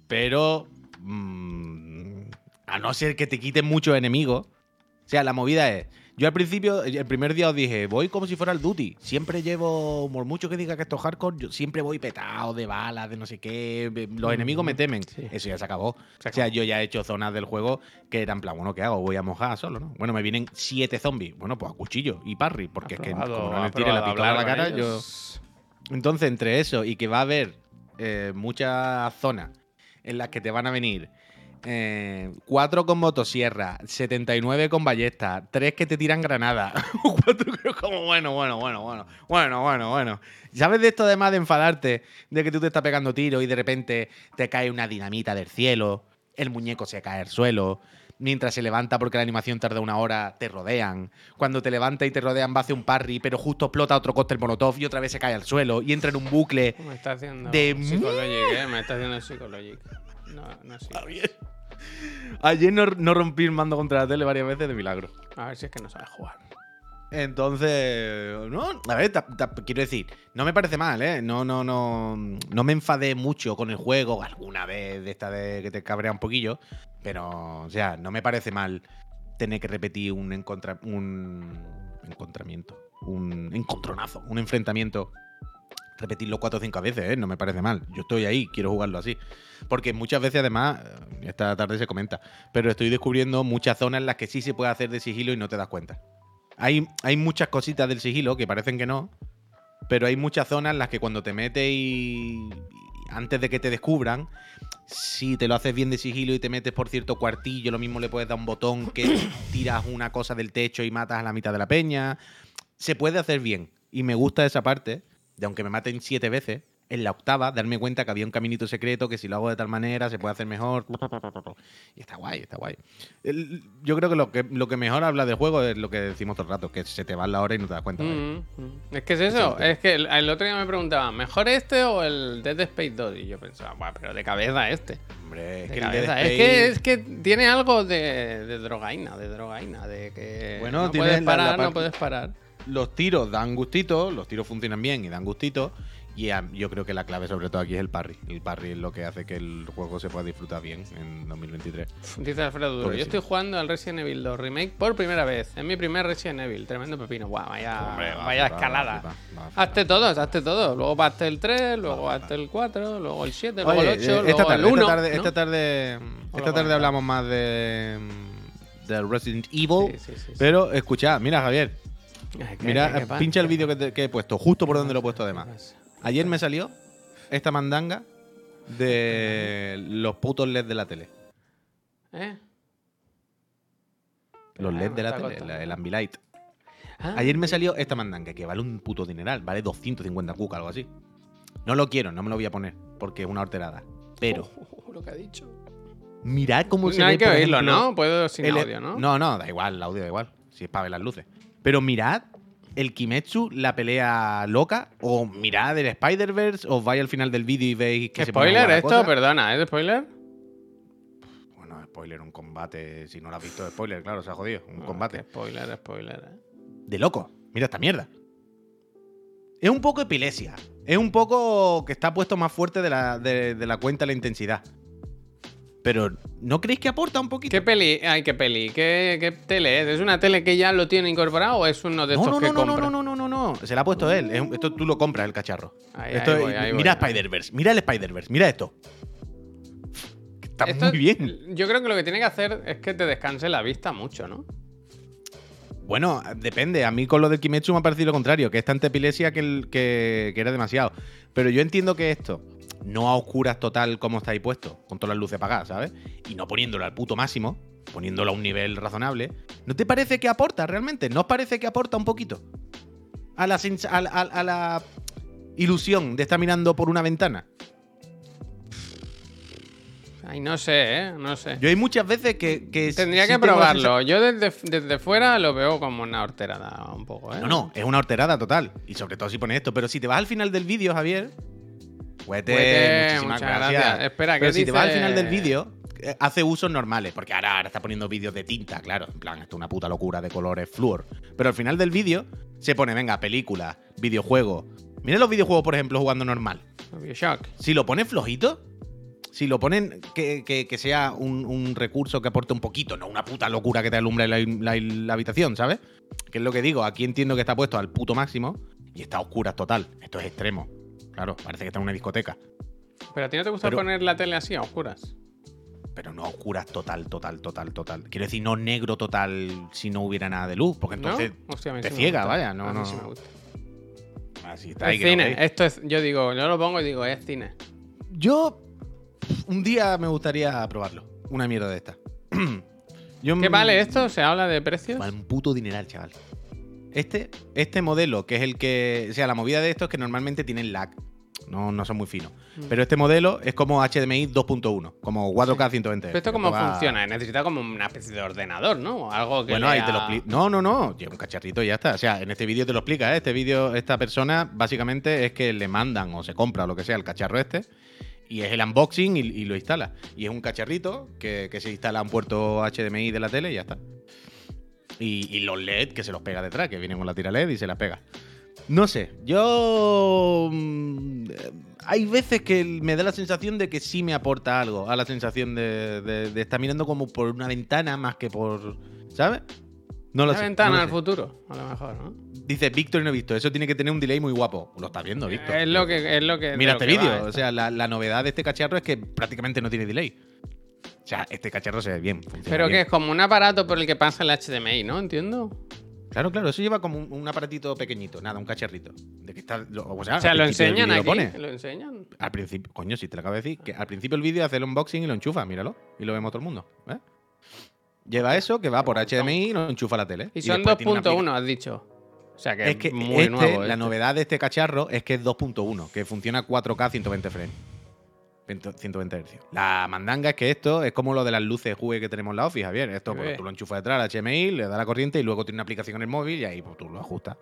S1: Pero. mm, a no ser que te quiten muchos enemigos. O sea, la movida es. Yo al principio, el primer día os dije, voy como si fuera el duty. Siempre llevo, por mucho que diga que esto es hardcore, yo siempre voy petado de balas, de no sé qué. Los enemigos me temen.
S2: Sí.
S1: Eso ya se acabó.
S2: Se
S1: O sea, yo ya he hecho zonas del juego que eran plan, bueno, ¿qué hago? Voy a mojar solo, ¿no? Bueno, me vienen siete zombies. Bueno, pues a cuchillo y parry, porque es que como no
S2: ha
S1: le tire la pistola a la cara, yo. Entonces, entre eso y que va a haber eh, muchas zonas en las que te van a venir eh, 4 con motosierra, 79 con ballesta, 3 que te tiran granada, 4 creo como bueno, bueno, bueno, bueno, bueno, bueno, bueno. ¿Sabes de esto además de enfadarte, de que tú te estás pegando tiro y de repente te cae una dinamita del cielo, el muñeco se cae al suelo, mientras se levanta porque la animación tarda una hora, te rodean. Cuando te levanta y te rodean va a hacer un parry, pero justo explota otro cóctel molotov y otra vez se cae al suelo y entra en un bucle.
S2: Me está haciendo
S1: De
S2: Psychologic, ¿eh? Me está haciendo Psychologic. No, no sí.
S1: Ayer no, no rompí el mando contra la tele varias veces de milagro.
S2: A ver si es que no sabe jugar.
S1: Entonces, no, a ver, ta- ta- quiero decir, no me parece mal, ¿eh? No, no, no, no me enfadé mucho con el juego, alguna vez de esta de que te cabrea un poquillo, pero, o sea, no me parece mal tener que repetir un encontra, un encontramiento, un encontronazo, un enfrentamiento, repetirlo cuatro o cinco veces, ¿eh? No me parece mal. Yo estoy ahí, quiero jugarlo así. Porque muchas veces, además, eh, esta tarde se comenta, pero estoy descubriendo muchas zonas en las que sí se puede hacer de sigilo y no te das cuenta. Hay, hay muchas cositas del sigilo que parecen que no, pero hay muchas zonas en las que cuando te metes y, y antes de que te descubran, si te lo haces bien de sigilo y te metes por cierto cuartillo, lo mismo le puedes dar un botón que tiras una cosa del techo y matas a la mitad de la peña. Se puede hacer bien. Y me gusta esa parte, de aunque me maten siete veces, en la octava, darme cuenta que había un caminito secreto, que si lo hago de tal manera se puede hacer mejor. Y está guay, está guay. El- yo creo que lo, que lo que mejor habla del juego es lo que decimos todo el rato, que se te va la hora y no te das cuenta.
S2: Mm, mm. Es que es eso, es que el, el otro día me preguntaban, ¿mejor este o el Dead Space 2? Y yo pensaba, "Buah, pero de cabeza este.
S1: Hombre, es
S2: De
S1: que.
S2: Es, es tiene algo de, de drogaína, de drogaína, de que
S1: Bueno,
S2: no puedes
S1: la- la
S2: parar, no puedes parar.
S1: Los tiros dan gustito, los tiros funcionan bien y dan gustito. Y a- yo creo que la clave sobre todo aquí es el parry. El parry es lo que hace que el juego se pueda disfrutar bien en 2023.
S2: Dice Alfredo Duro,
S1: Porque
S2: yo
S1: sí.
S2: estoy jugando al Resident Evil 2 Remake por primera vez. Es mi primer Resident Evil, tremendo pepino. Guau, vaya,
S1: Hombre, va,
S2: vaya
S1: va, va,
S2: escalada.
S1: va, va, va, va.
S2: Hazte todos, hazte todos. Luego hazte el 3, luego
S1: va,
S2: hazte el 4, luego el 7, luego
S1: Oye,
S2: el 8,
S1: eh,
S2: luego
S1: esta tarde,
S2: el 1.
S1: esta tarde,
S2: ¿no?
S1: esta tarde, esta hablamos más de, de Resident Evil.
S2: Sí, sí, sí, sí.
S1: Pero escuchad, mira Javier,
S2: Ay, ¿qué-
S1: mira, pincha el vídeo que, te- que he puesto, justo por donde lo he puesto
S2: ¿Qué
S1: además. Ayer me salió esta mandanga de los putos LEDs de la tele.
S2: ¿Eh?
S1: Los LEDs
S2: me
S1: de la tele, la- el Ambilight.
S2: Ah,
S1: Ayer me salió esta mandanga que vale un puto dineral, vale 250 cuca, algo así. No lo quiero, no me lo voy a poner, porque es una horterada. Pero
S2: oh, lo que ha dicho.
S1: mirad cómo se
S2: No
S1: ve,
S2: hay que
S1: por
S2: oírlo,
S1: ejemplo,
S2: ¿no? Puedo sin
S1: el-
S2: audio, ¿no?
S1: No, no, da igual, el audio da igual. Si es para ver las luces. Pero mirad el Kimetsu, la pelea loca, o mirad el Spider-Verse, os vais al final del vídeo y veis que se
S2: Spoiler
S1: la
S2: esto,
S1: cosa.
S2: perdona, ¿es spoiler?
S1: Bueno, spoiler, un combate. Si no lo has visto, spoiler, claro, se ha jodido. Un
S2: No,
S1: combate.
S2: Spoiler, spoiler. ¿eh?
S1: de loco. Mira esta mierda. Es un poco epilepsia. Es un poco que está puesto más fuerte de la, de, de la cuenta la intensidad. Pero, ¿no creéis que aporta un poquito?
S2: ¿Qué peli? Ay, qué peli. ¿Qué, qué tele es? ¿Es una tele que ya lo tiene incorporado o es uno de
S1: No,
S2: estos
S1: no,
S2: que
S1: no, no, no,
S2: compra?
S1: no, no, no, no. Se la ha puesto él. Esto tú lo compras, el cacharro.
S2: Ahí,
S1: Esto
S2: ahí voy, ahí
S1: mira. Spider-Verse. Mira el Spider-Verse. Mira esto. Que Está
S2: Esto-
S1: muy bien.
S2: Yo creo que lo que tiene que hacer es que te descanse la vista mucho, ¿no?
S1: Bueno, depende. A mí con lo del Kimetsu me ha parecido lo contrario, que es tanta epilepsia que, el- que, que era demasiado. Pero yo entiendo que esto, no a oscuras total como está ahí puesto, con todas las luces apagadas, ¿sabes? Y no poniéndolo al puto máximo, poniéndolo a un nivel razonable, ¿no te parece que aporta realmente? ¿No os parece que aporta un poquito? A la, sens- a, la- a- a la ilusión de estar mirando por una ventana.
S2: Ay, no sé, ¿eh? No sé.
S1: Yo hay muchas veces que... que
S2: Tendría
S1: sí
S2: que probarlo. Yo desde, desde fuera lo veo como una horterada un poco, ¿eh?
S1: No, no, es una horterada total. Y sobre todo si pones esto. Pero si te vas al final del vídeo, Javier. Huete,
S2: Huete,
S1: muchísimas gracias.
S2: gracias. Espera,
S1: Pero
S2: ¿qué
S1: si te vas al final del vídeo, eh, hace usos normales. Porque ahora, ahora está poniendo vídeos de tinta, claro. En plan, esto es una puta locura de colores flúor. Pero al final del vídeo se pone, venga, película, videojuego. Mira los videojuegos, por ejemplo, jugando normal.
S2: Bioshock.
S1: Si lo pones flojito, si lo ponen que, que- que sea un, un recurso que aporte un poquito, no una puta locura que te alumbre la, la- la habitación, ¿sabes? Que es lo que digo, aquí entiendo que está puesto al puto máximo y está a oscuras total. Esto es extremo. Claro, parece que está en una discoteca.
S2: Pero a ti no te gusta
S1: Pero-
S2: poner la tele así a oscuras.
S1: Pero no a oscuras total, total, total, total. Quiero decir, no negro total si no hubiera nada de luz, porque entonces
S2: ¿No? Hostia, a mí
S1: te
S2: sí me
S1: ciega,
S2: gusta.
S1: vaya, no,
S2: A mí
S1: no.
S2: sí me gusta.
S1: así está ahí
S2: Es cine. Esto es, yo digo, yo lo pongo y digo, es cine.
S1: Yo un día me gustaría probarlo. Una mierda de esta. Yo
S2: ¿Qué vale esto? ¿Se habla de precios?
S1: Vale un puto dineral, chaval. Este, este modelo, que es el que. O sea, la movida de estos es que normalmente tienen lag. No, no son muy finos.
S2: Mm.
S1: Pero este modelo es como HDMI 2.1, como 4K 120.
S2: ¿Pero esto cómo
S1: va-
S2: funciona? Necesita como una especie de ordenador, ¿no? Algo que
S1: Bueno, ahí te lo explico. No, no, no. Lleva un cacharrito y ya está. O sea, en este vídeo te lo explica, ¿eh? Este vídeo, esta persona, básicamente es que le mandan o se compra o lo que sea el cacharro este. Y es el unboxing y, y lo instala. Y es un cacharrito que, que se instala a un puerto HDMI de la tele y ya está. Y, y los LED que se los pega detrás, que vienen con la tira LED y se las pega. No sé, yo... mm, eh, Hay veces que me da la sensación de que sí me aporta algo a la sensación de, de- de estar mirando como por una ventana más que por... ¿Sabes? No lo
S2: Una
S1: sé.
S2: ventana
S1: no lo
S2: al
S1: sé.
S2: futuro, a lo mejor, ¿no?
S1: Dice Víctor y no he visto. Eso tiene que tener un delay muy guapo. Lo estás viendo, Víctor.
S2: Es lo que es lo que
S1: Mira este vídeo. O sea, la, la novedad de este cacharro es que prácticamente no tiene delay. O sea, este cacharro se ve bien.
S2: Pero que
S1: bien.
S2: es como un aparato por el que pasa el HDMI, ¿no? Entiendo.
S1: Claro, claro. Eso lleva como un, un aparatito pequeñito. Nada, un cacharrito. De que está, lo- o sea,
S2: O sea,
S1: al
S2: lo enseñan aquí.
S1: lo pone.
S2: Lo enseñan.
S1: Al principio, coño, si te lo acabo de decir, que al principio el vídeo hace el unboxing y lo enchufa, míralo. Y lo vemos todo el mundo. ¿ves? Lleva eso, que va por HDMI y lo enchufa a la tele.
S2: Y son
S1: tiene una
S2: 2.1, has dicho. O sea que
S1: Es que
S2: muy
S1: este,
S2: nuevo.
S1: la
S2: este.
S1: novedad de este cacharro es que es 2.1, que funciona 4K 120 frames. 120 Hz. La mandanga es que esto es como lo de las luces jugue que tenemos en la Office, Javier. Esto pues, tú lo enchufas detrás al HMI, le da la corriente y luego tiene una aplicación en el móvil y ahí pues, tú lo ajustas.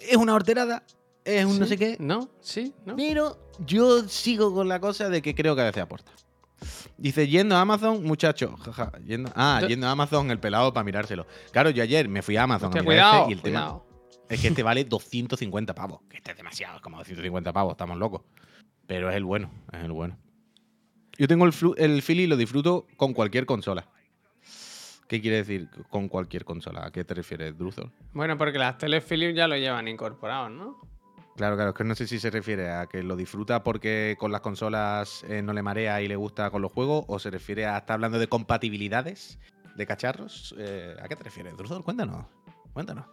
S1: Es una horterada, es un no sé qué,
S2: ¿No? ¿Sí? ¿No?
S1: pero yo sigo con la cosa de que creo que a veces aporta. Dice, yendo a Amazon, muchacho. jaja, yendo, ah,
S2: Do-
S1: yendo a Amazon el pelado para mirárselo. Claro, yo ayer me fui a Amazon
S2: Hostia,
S1: a mirar
S2: cuidado,
S1: este y el tema es que este vale 250 pavos. Que este es demasiado, es como 250 pavos, estamos locos. Pero es el bueno, es el bueno. Yo tengo el, el Philly y lo disfruto con cualquier consola. ¿Qué quiere decir con cualquier consola? ¿A qué te refieres, Druzor?
S2: Bueno, porque las teles Philips ya lo llevan incorporados, ¿no?
S1: Claro, claro, es que no sé si se refiere a que lo disfruta porque con las consolas eh, no le marea y le gusta con los juegos, o se refiere a estar hablando de compatibilidades de cacharros. Eh, ¿A qué te refieres, Druzor? Cuéntanos, cuéntanos.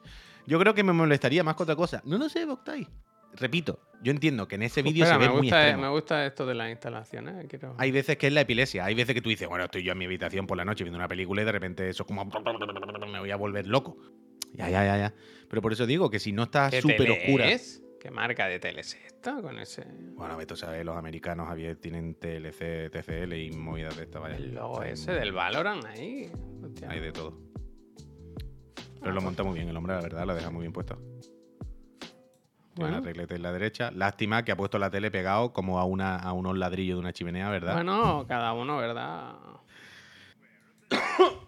S1: Yo creo que me molestaría más que otra cosa. No lo sé, Boctai. Repito, yo entiendo que en ese vídeo se ve
S2: me
S1: muy
S2: gusta,
S1: extremo.
S2: me gusta esto de las instalaciones. eh, Quiero...
S1: Hay veces que es la epilepsia. Hay veces que tú dices, bueno, estoy yo en mi habitación por la noche viendo una película y de repente eso es como. Me voy a volver loco. Ya, ya, ya, ya. Pero por eso digo que si no está
S2: ¿Qué
S1: súper oscura.
S2: es? ¿Qué marca de tele es esta? Con ese.
S1: Bueno, Beto sabe, los americanos, Javier, tienen TLC, TCL y movidas de esta, vaya.
S2: El logo ese del Valorant ahí. Hostia.
S1: Hay de todo. Pero lo monta muy bien el hombre, la verdad, lo deja muy bien puesto.
S2: Bueno.
S1: una regleta en la derecha. Lástima que ha puesto la tele pegado como a, una, a unos ladrillos de una chimenea, ¿verdad?
S2: Bueno, cada uno, ¿verdad?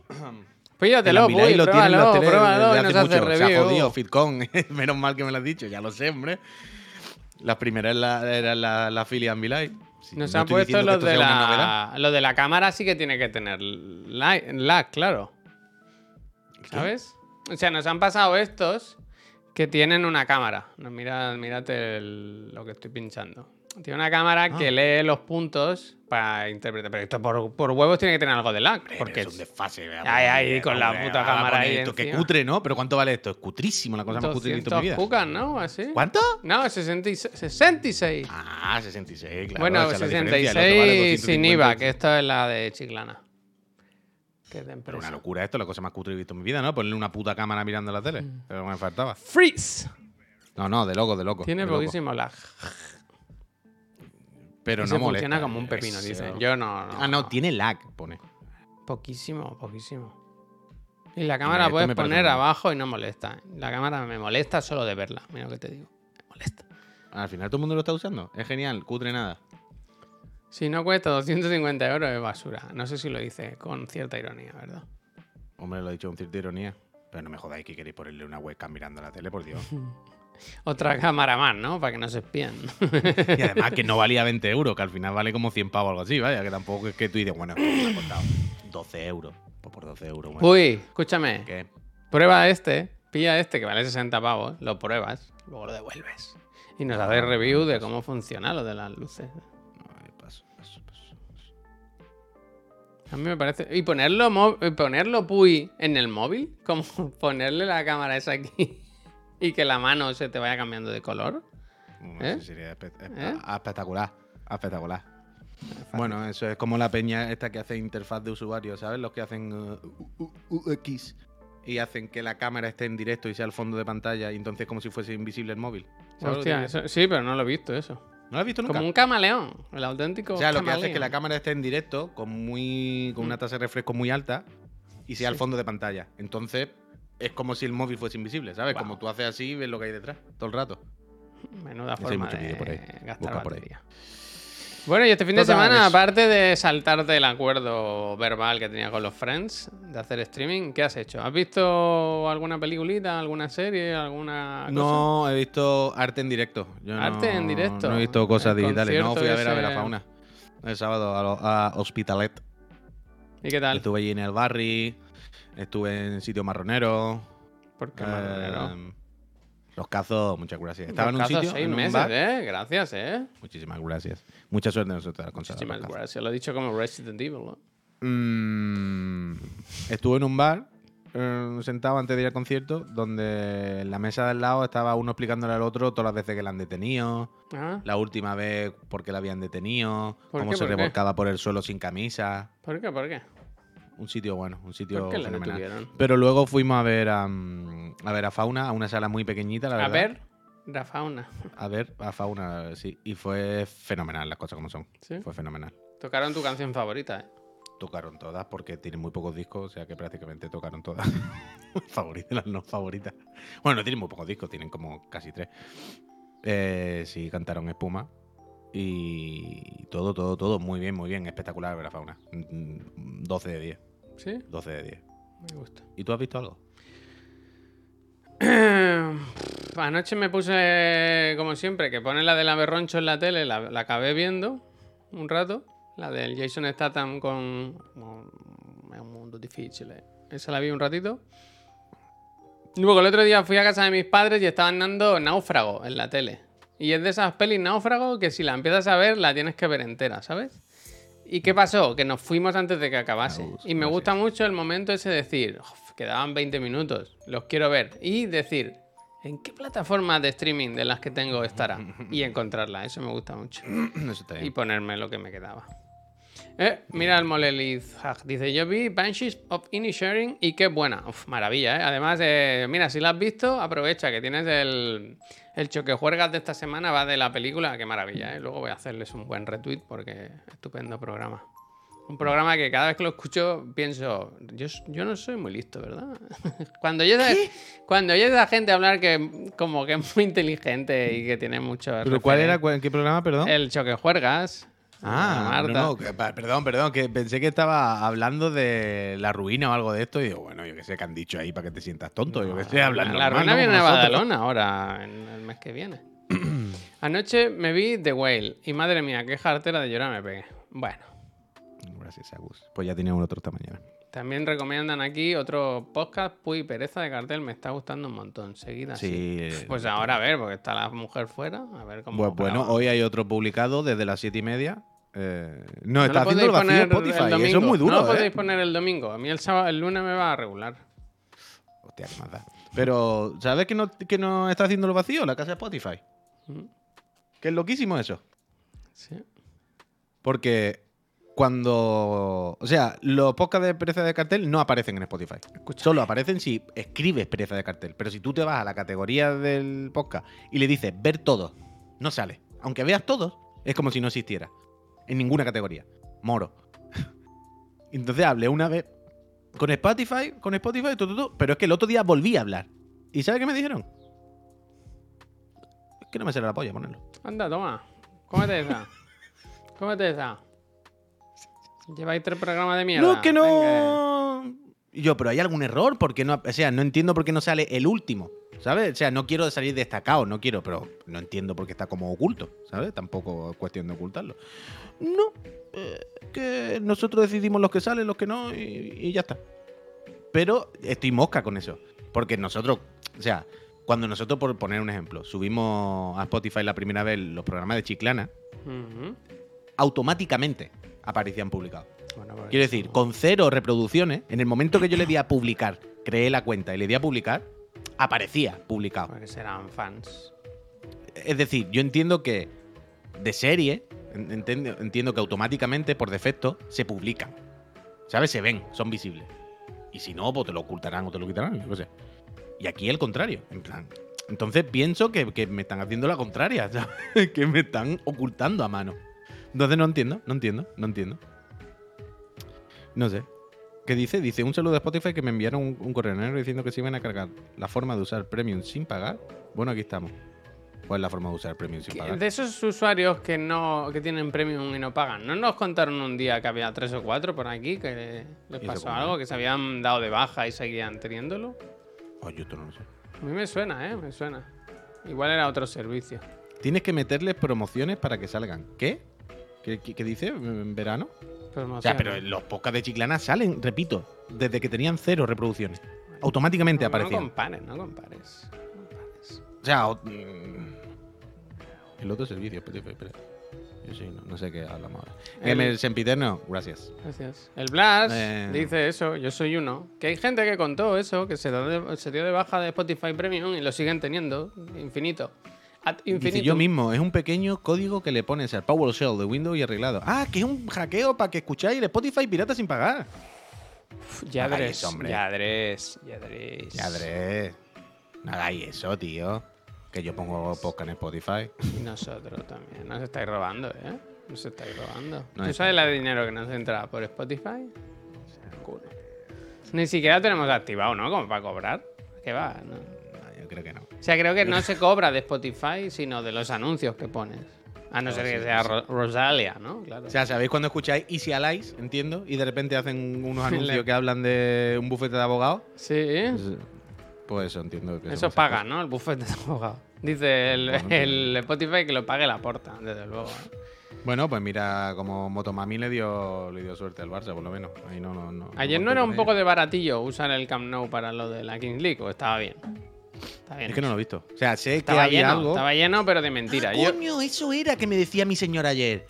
S1: La
S2: Puy,
S1: lo tienen
S2: pruébalo,
S1: teles
S2: pruébalo
S1: desde hace
S2: hace
S1: mucho. Se ha jodido, Fitcon. Menos mal que me lo has dicho, ya lo sé, hombre. Las primeras la- eran la, la Ambilight. Sí,
S2: Nos
S1: no
S2: han puesto los de, la... lo de la cámara sí que tiene que tener lag, lag, claro. ¿Sabes? O sea, nos han pasado estos que tienen una cámara. No, mira, mírate el- lo que estoy pinchando. Tiene una cámara
S1: Ah.
S2: que lee los puntos para interpretar. Pero esto por, por huevos tiene que tener algo de lag. Porque
S1: es un desfase.
S2: Ay, ay, con la puta cámara ahí
S1: esto,
S2: encima.
S1: cutre, ¿no? Pero ¿cuánto vale esto? Es cutrísimo, la cosa más cutre que en mi
S2: 200
S1: vida.
S2: cucas, ¿no? Así.
S1: ¿Cuánto?
S2: No, 66. 66.
S1: Ah, 66, claro.
S2: bueno,
S1: esa es la diferencia, el otro vale
S2: 66 sin
S1: 250.
S2: IVA, que esto es la de Chiclana. De
S1: Pero una locura esto, la cosa más cutre que he visto en mi vida, ¿no? Ponerle una puta cámara mirando la tele.
S2: Mm.
S1: Pero me faltaba.
S2: Freeze.
S1: No, no, de loco, de loco.
S2: Tiene
S1: de loco.
S2: poquísimo lag.
S1: Pero
S2: Ese
S1: no molesta.
S2: funciona como un pepino, dicen. Yo no, no.
S1: Ah, no, tiene lag, pone.
S2: Poquísimo, poquísimo. Y la
S1: Mira,
S2: cámara puedes poner abajo y no molesta. La cámara me molesta solo de verla. Mira lo que te digo. Me molesta.
S1: Al final todo el mundo lo está usando. Es genial, cutre nada.
S2: Si no cuesta 250 euros es basura. No sé si lo dice con cierta ironía, ¿verdad?
S1: Hombre, lo he dicho con cierta ironía. Pero no me jodáis que queréis ponerle una webcam mirando la tele, por Dios.
S2: Otra cámara más, ¿no? Para que no se espíen.
S1: Y además que no valía 20 euros, que al final vale como 100 pavos o algo así, vaya, que tampoco es que tú dices, bueno, me ha costado 12 euros. Pues por 12 euros, bueno.
S2: Uy, escúchame.
S1: ¿Qué?
S2: Prueba este, pilla este que vale 60 pavos, lo pruebas, luego lo devuelves. Y nos haces review de cómo funciona lo de las luces. A mí me parece. Y ponerlo, mo- y ponerlo Puy en el móvil, como ponerle la cámara esa aquí y que la mano se te vaya cambiando de color. ¿Eh?
S1: eso sería espe-
S2: ¿Eh?
S1: espectacular. Espectacular. Bueno, eso es como la peña esta que hace interfaz de usuario, ¿sabes? Los que hacen uh, UX y hacen que la cámara esté en directo y sea el fondo de pantalla y entonces como si fuese invisible el móvil. ¿Sabes lo que
S2: Hostia, eso- sí, pero no lo he visto eso.
S1: ¿No lo has visto nunca?
S2: Como un camaleón, el auténtico.
S1: O sea, lo que hace es que la cámara esté en directo con muy con una tasa de refresco muy alta y sea el
S2: Sí.
S1: fondo de pantalla. Entonces es como si el móvil fuese invisible, ¿sabes? Como tú haces así, ves lo que hay detrás todo el rato.
S2: Menuda forma
S1: mucho
S2: de
S1: vídeo por ahí.
S2: gastar
S1: Busca por ahí.
S2: Bueno, y este fin de
S1: Total,
S2: semana,
S1: eso.
S2: aparte de saltarte el acuerdo verbal que tenía con los friends de hacer streaming, ¿qué has hecho? ¿Has visto alguna peliculita, alguna serie, alguna cosa?
S1: No, he visto arte en directo. Yo
S2: ¿Arte
S1: no-
S2: en directo?
S1: No he visto cosas
S2: El
S1: digitales. No, fui a ver a ver a Fauna. El sábado a, lo- a Hospitalet.
S2: ¿Y qué tal?
S1: Estuve allí en el Barry. Estuve en sitio marronero.
S2: ¿Por qué
S1: eh,
S2: marronero?
S1: Los cazos, muchas gracias. Estaba en un
S2: Los
S1: sitio.
S2: seis
S1: en un
S2: meses,
S1: bar.
S2: ¿eh? Gracias, ¿eh?
S1: Muchísimas gracias. Mucha suerte nosotros con
S2: Muchísimas
S1: los
S2: gracias. Lo he dicho como Resident Evil, ¿no?
S1: Mm, estuve en un bar eh, sentado antes de ir al concierto donde en la mesa del lado estaba uno explicándole al otro todas las veces que la han detenido,
S2: Ah,
S1: la última vez por qué la habían detenido,
S2: ¿Por
S1: cómo
S2: qué,
S1: se revolcaba por el suelo sin camisa.
S2: ¿Por qué? ¿Por qué?
S1: Un sitio bueno, un sitio
S2: ¿Por qué la
S1: fenomenal. Pero luego fuimos a ver a, mm, a ver a Fauna, a una sala muy pequeñita, la
S2: A
S1: verdad.
S2: ver, la fauna.
S1: A ver a Fauna, sí. Y fue fenomenal las cosas como son.
S2: ¿Sí?
S1: Fue fenomenal.
S2: Tocaron tu canción favorita, ¿eh?
S1: Tocaron todas porque tienen muy pocos discos, o sea que prácticamente tocaron todas. favoritas, las no favoritas. Bueno, no tienen muy pocos discos, tienen como casi tres. Eh, sí, cantaron Espuma. Y todo, todo, todo muy bien, muy bien. Espectacular ver a Fauna. Mm, 12 de 10.
S2: ¿Sí?
S1: 12 de 10.
S2: Me gusta.
S1: ¿Y tú has visto algo?
S2: Anoche me puse, como siempre, que pone la de la Berroncho en la tele, la, la acabé viendo un rato. La del Jason Statham con. con- Es un mundo difícil. eh. Esa la vi un ratito. Luego el otro día fui a casa de mis padres y estaban dando Náufrago en la tele. Y es de esas pelis Náufrago que si la empiezas a ver, la tienes que ver entera, ¿sabes? ¿Y qué pasó? Que nos fuimos antes de que acabase. Y me gusta mucho el momento ese de decir, "Uf, quedaban 20 minutos, los quiero ver. Y decir, ¿en qué plataforma de streaming de las que tengo estará? Y encontrarla, eso me gusta mucho.
S1: Eso está
S2: Y ponerme lo que me quedaba. Eh, mira el Moleliz Hag. Dice, yo vi Banshees of Inisherin y qué buena. Uf, maravilla, ¿eh? Además, eh, mira, si la has visto, aprovecha que tienes el, el choque juergas de esta semana, va de la película, qué maravilla, ¿eh? Luego voy a hacerles un buen retweet porque estupendo programa. Un programa que cada vez que lo escucho pienso, yo, yo no soy muy listo, ¿verdad? cuando yo cuando oyes a gente hablar que como que es muy inteligente y que tiene mucho...
S1: ¿Pero cuál era? ¿Cuál- ¿Qué programa, perdón?
S2: El choque juergas.
S1: Ah,
S2: Marta.
S1: no, no, que- pa- perdón, perdón, que pensé que estaba hablando de la ruina o algo de esto y digo, bueno, yo qué sé, que han dicho ahí para que te sientas tonto, yo que sé, hablando.
S2: La
S1: normal,
S2: ruina viene
S1: nosotros.
S2: Badalona ahora, en el mes que viene. Anoche me vi The Whale y madre mía, qué jartera de llorar me pegué. Bueno,
S1: Gracias, Agus. Pues ya tenía un otro esta mañana.
S2: También recomiendan aquí otro podcast, Puy Pereza de Cartel, me está gustando un montón. Seguida así.
S1: Sí. eh,
S2: Pues ahora a ver, porque está la mujer fuera, a ver cómo.
S1: Pues bueno, hoy hay otro publicado desde las siete y media. Eh, no,
S2: No
S1: está
S2: lo
S1: haciendo el vacío
S2: poner el
S1: Spotify. Eso es
S2: domingo,
S1: muy duro,
S2: No lo
S1: ¿eh?
S2: podéis poner el domingo. A mí el sábado, el lunes me va a regular.
S1: Hostia, qué más da. Pero, ¿sabes que no, que no está haciendo el vacío? La casa de Spotify.
S2: Mm.
S1: Que es loquísimo eso.
S2: Sí.
S1: Porque cuando. O sea, los podcasts de pereza de cartel no aparecen en Spotify. Solo aparecen si escribes pereza de cartel. Pero si tú te vas a la categoría del podcast y le dices ver todos, no sale. Aunque veas todos, es como si no existiera. En ninguna categoría. Moro. Entonces hablé una vez con Spotify, con Spotify, tu, tu, tu, pero es que el otro día volví a hablar. ¿Y sabes qué me dijeron? Es que no me sale la polla ponerlo.
S2: Anda, toma. Cómete esa. Cómete esa. Lleváis tres programas de mierda.
S1: No, que
S2: Venga.
S1: no. Y yo, pero hay algún error, porque no, o sea, no entiendo por qué no sale el último. ¿sabes? O sea, no quiero salir destacado, no quiero, pero no entiendo por qué está como oculto, ¿sabes? Tampoco es cuestión de ocultarlo. No, eh, que nosotros decidimos los que salen, los que no, y, y ya está. Pero estoy mosca con eso. Porque nosotros, o sea, cuando nosotros, por poner un ejemplo, subimos a Spotify la primera vez los programas de Chiclana, automáticamente aparecían publicados.
S2: Bueno, pues,
S1: Quiero decir, con cero reproducciones, en el momento que yo le di a publicar, creé la cuenta y le di a publicar, aparecía publicado.
S2: porque serán fans.
S1: Es decir, yo entiendo que de serie, en- entiendo, entiendo que automáticamente, por defecto, se publican. ¿Sabes? Se ven, son visibles. Y si no, pues te lo ocultarán o te lo quitarán, yo qué sé. Y aquí el contrario, en plan. Entonces pienso que, que me están haciendo la contraria, ¿sabes? que me están ocultando a mano. Entonces no entiendo, no entiendo, no entiendo. No sé. ¿Qué dice? Dice un saludo de Spotify que me enviaron un, un correo negro diciendo que se iban a cargar la forma de usar Premium sin pagar. Bueno, aquí estamos. ¿Cuál es la forma de usar Premium sin pagar?
S2: De esos usuarios que no que tienen premium y no pagan, ¿no nos contaron un día que había tres o cuatro por aquí que les
S1: ¿Y eso
S2: pasó algo, que se habían dado de baja y seguían teniéndolo?
S1: Oh, yo esto no lo sé.
S2: A mí me suena, ¿eh? Me suena. Igual era otro servicio.
S1: Tienes que meterles promociones para que salgan. ¿Qué? ¿Qué, qué- qué dice? ¿En verano? O sea, pero los podcasts de Chiclana salen, repito, desde que tenían cero reproducciones. Automáticamente
S2: no, no
S1: aparecían.
S2: compares, no compares. no compares.
S1: O sea, o- mm, el otro servicio, Spotify, espera. Yo sí, no, no sé qué hablamos ahora.
S2: El-
S1: El Sempiterno, gracias.
S2: Gracias. El Blas
S1: Eh.
S2: dice eso, yo soy uno. Que hay gente que contó eso, que se, da de- se dio de baja de Spotify Premium y lo siguen teniendo. Infinito. Ad
S1: Dice
S2: infinitum.
S1: yo mismo, es un pequeño código que le pones al PowerShell de Windows y arreglado. Ah, que es un hackeo para que escucháis el Spotify pirata sin pagar.
S2: Uf, Yadres,
S1: eso, hombre.
S2: Yadres, Yadres.
S1: Ya, Andrés. No hagáis eso, tío. Que yo pongo podcast en Spotify.
S2: Y nosotros también. Nos estáis robando, ¿eh? Nos estáis robando.
S1: No
S2: ¿Tú
S1: es-
S2: sabes la de dinero que nos entra por Spotify? Ni siquiera tenemos activado, ¿no? Como para cobrar. ¿Qué va? No.
S1: No, yo creo que no.
S2: O sea, creo que no se cobra de Spotify, sino de los anuncios que pones. A no
S1: Claro,
S2: ser que sea. Ro- Rosalia, ¿no? Claro.
S1: O sea, ¿sabéis cuando escucháis Easy Allies? Entiendo. Y de repente hacen unos anuncios que hablan de un bufete de abogados.
S2: sí.
S1: Pues, pues eso entiendo que
S2: Eso paga, ¿no? El bufete de abogado. Dice el,
S1: Bueno,
S2: el Spotify que lo pague la porta, desde luego. ¿eh?
S1: Bueno, pues mira, como Motomami le dio, le dio suerte al Barça, por lo menos. Ahí no, no, no,
S2: Ayer no
S1: conté
S2: era un poco de baratillo usar el Camp Nou para lo de la Kings League, o estaba bien. Está bien.
S1: Es que no lo he visto. O sea, sé que
S2: estaba
S1: había
S2: lleno,
S1: algo.
S2: estaba lleno, pero de mentira.
S1: Ah,
S2: Yo-
S1: coño, eso era que me decía mi señor ayer.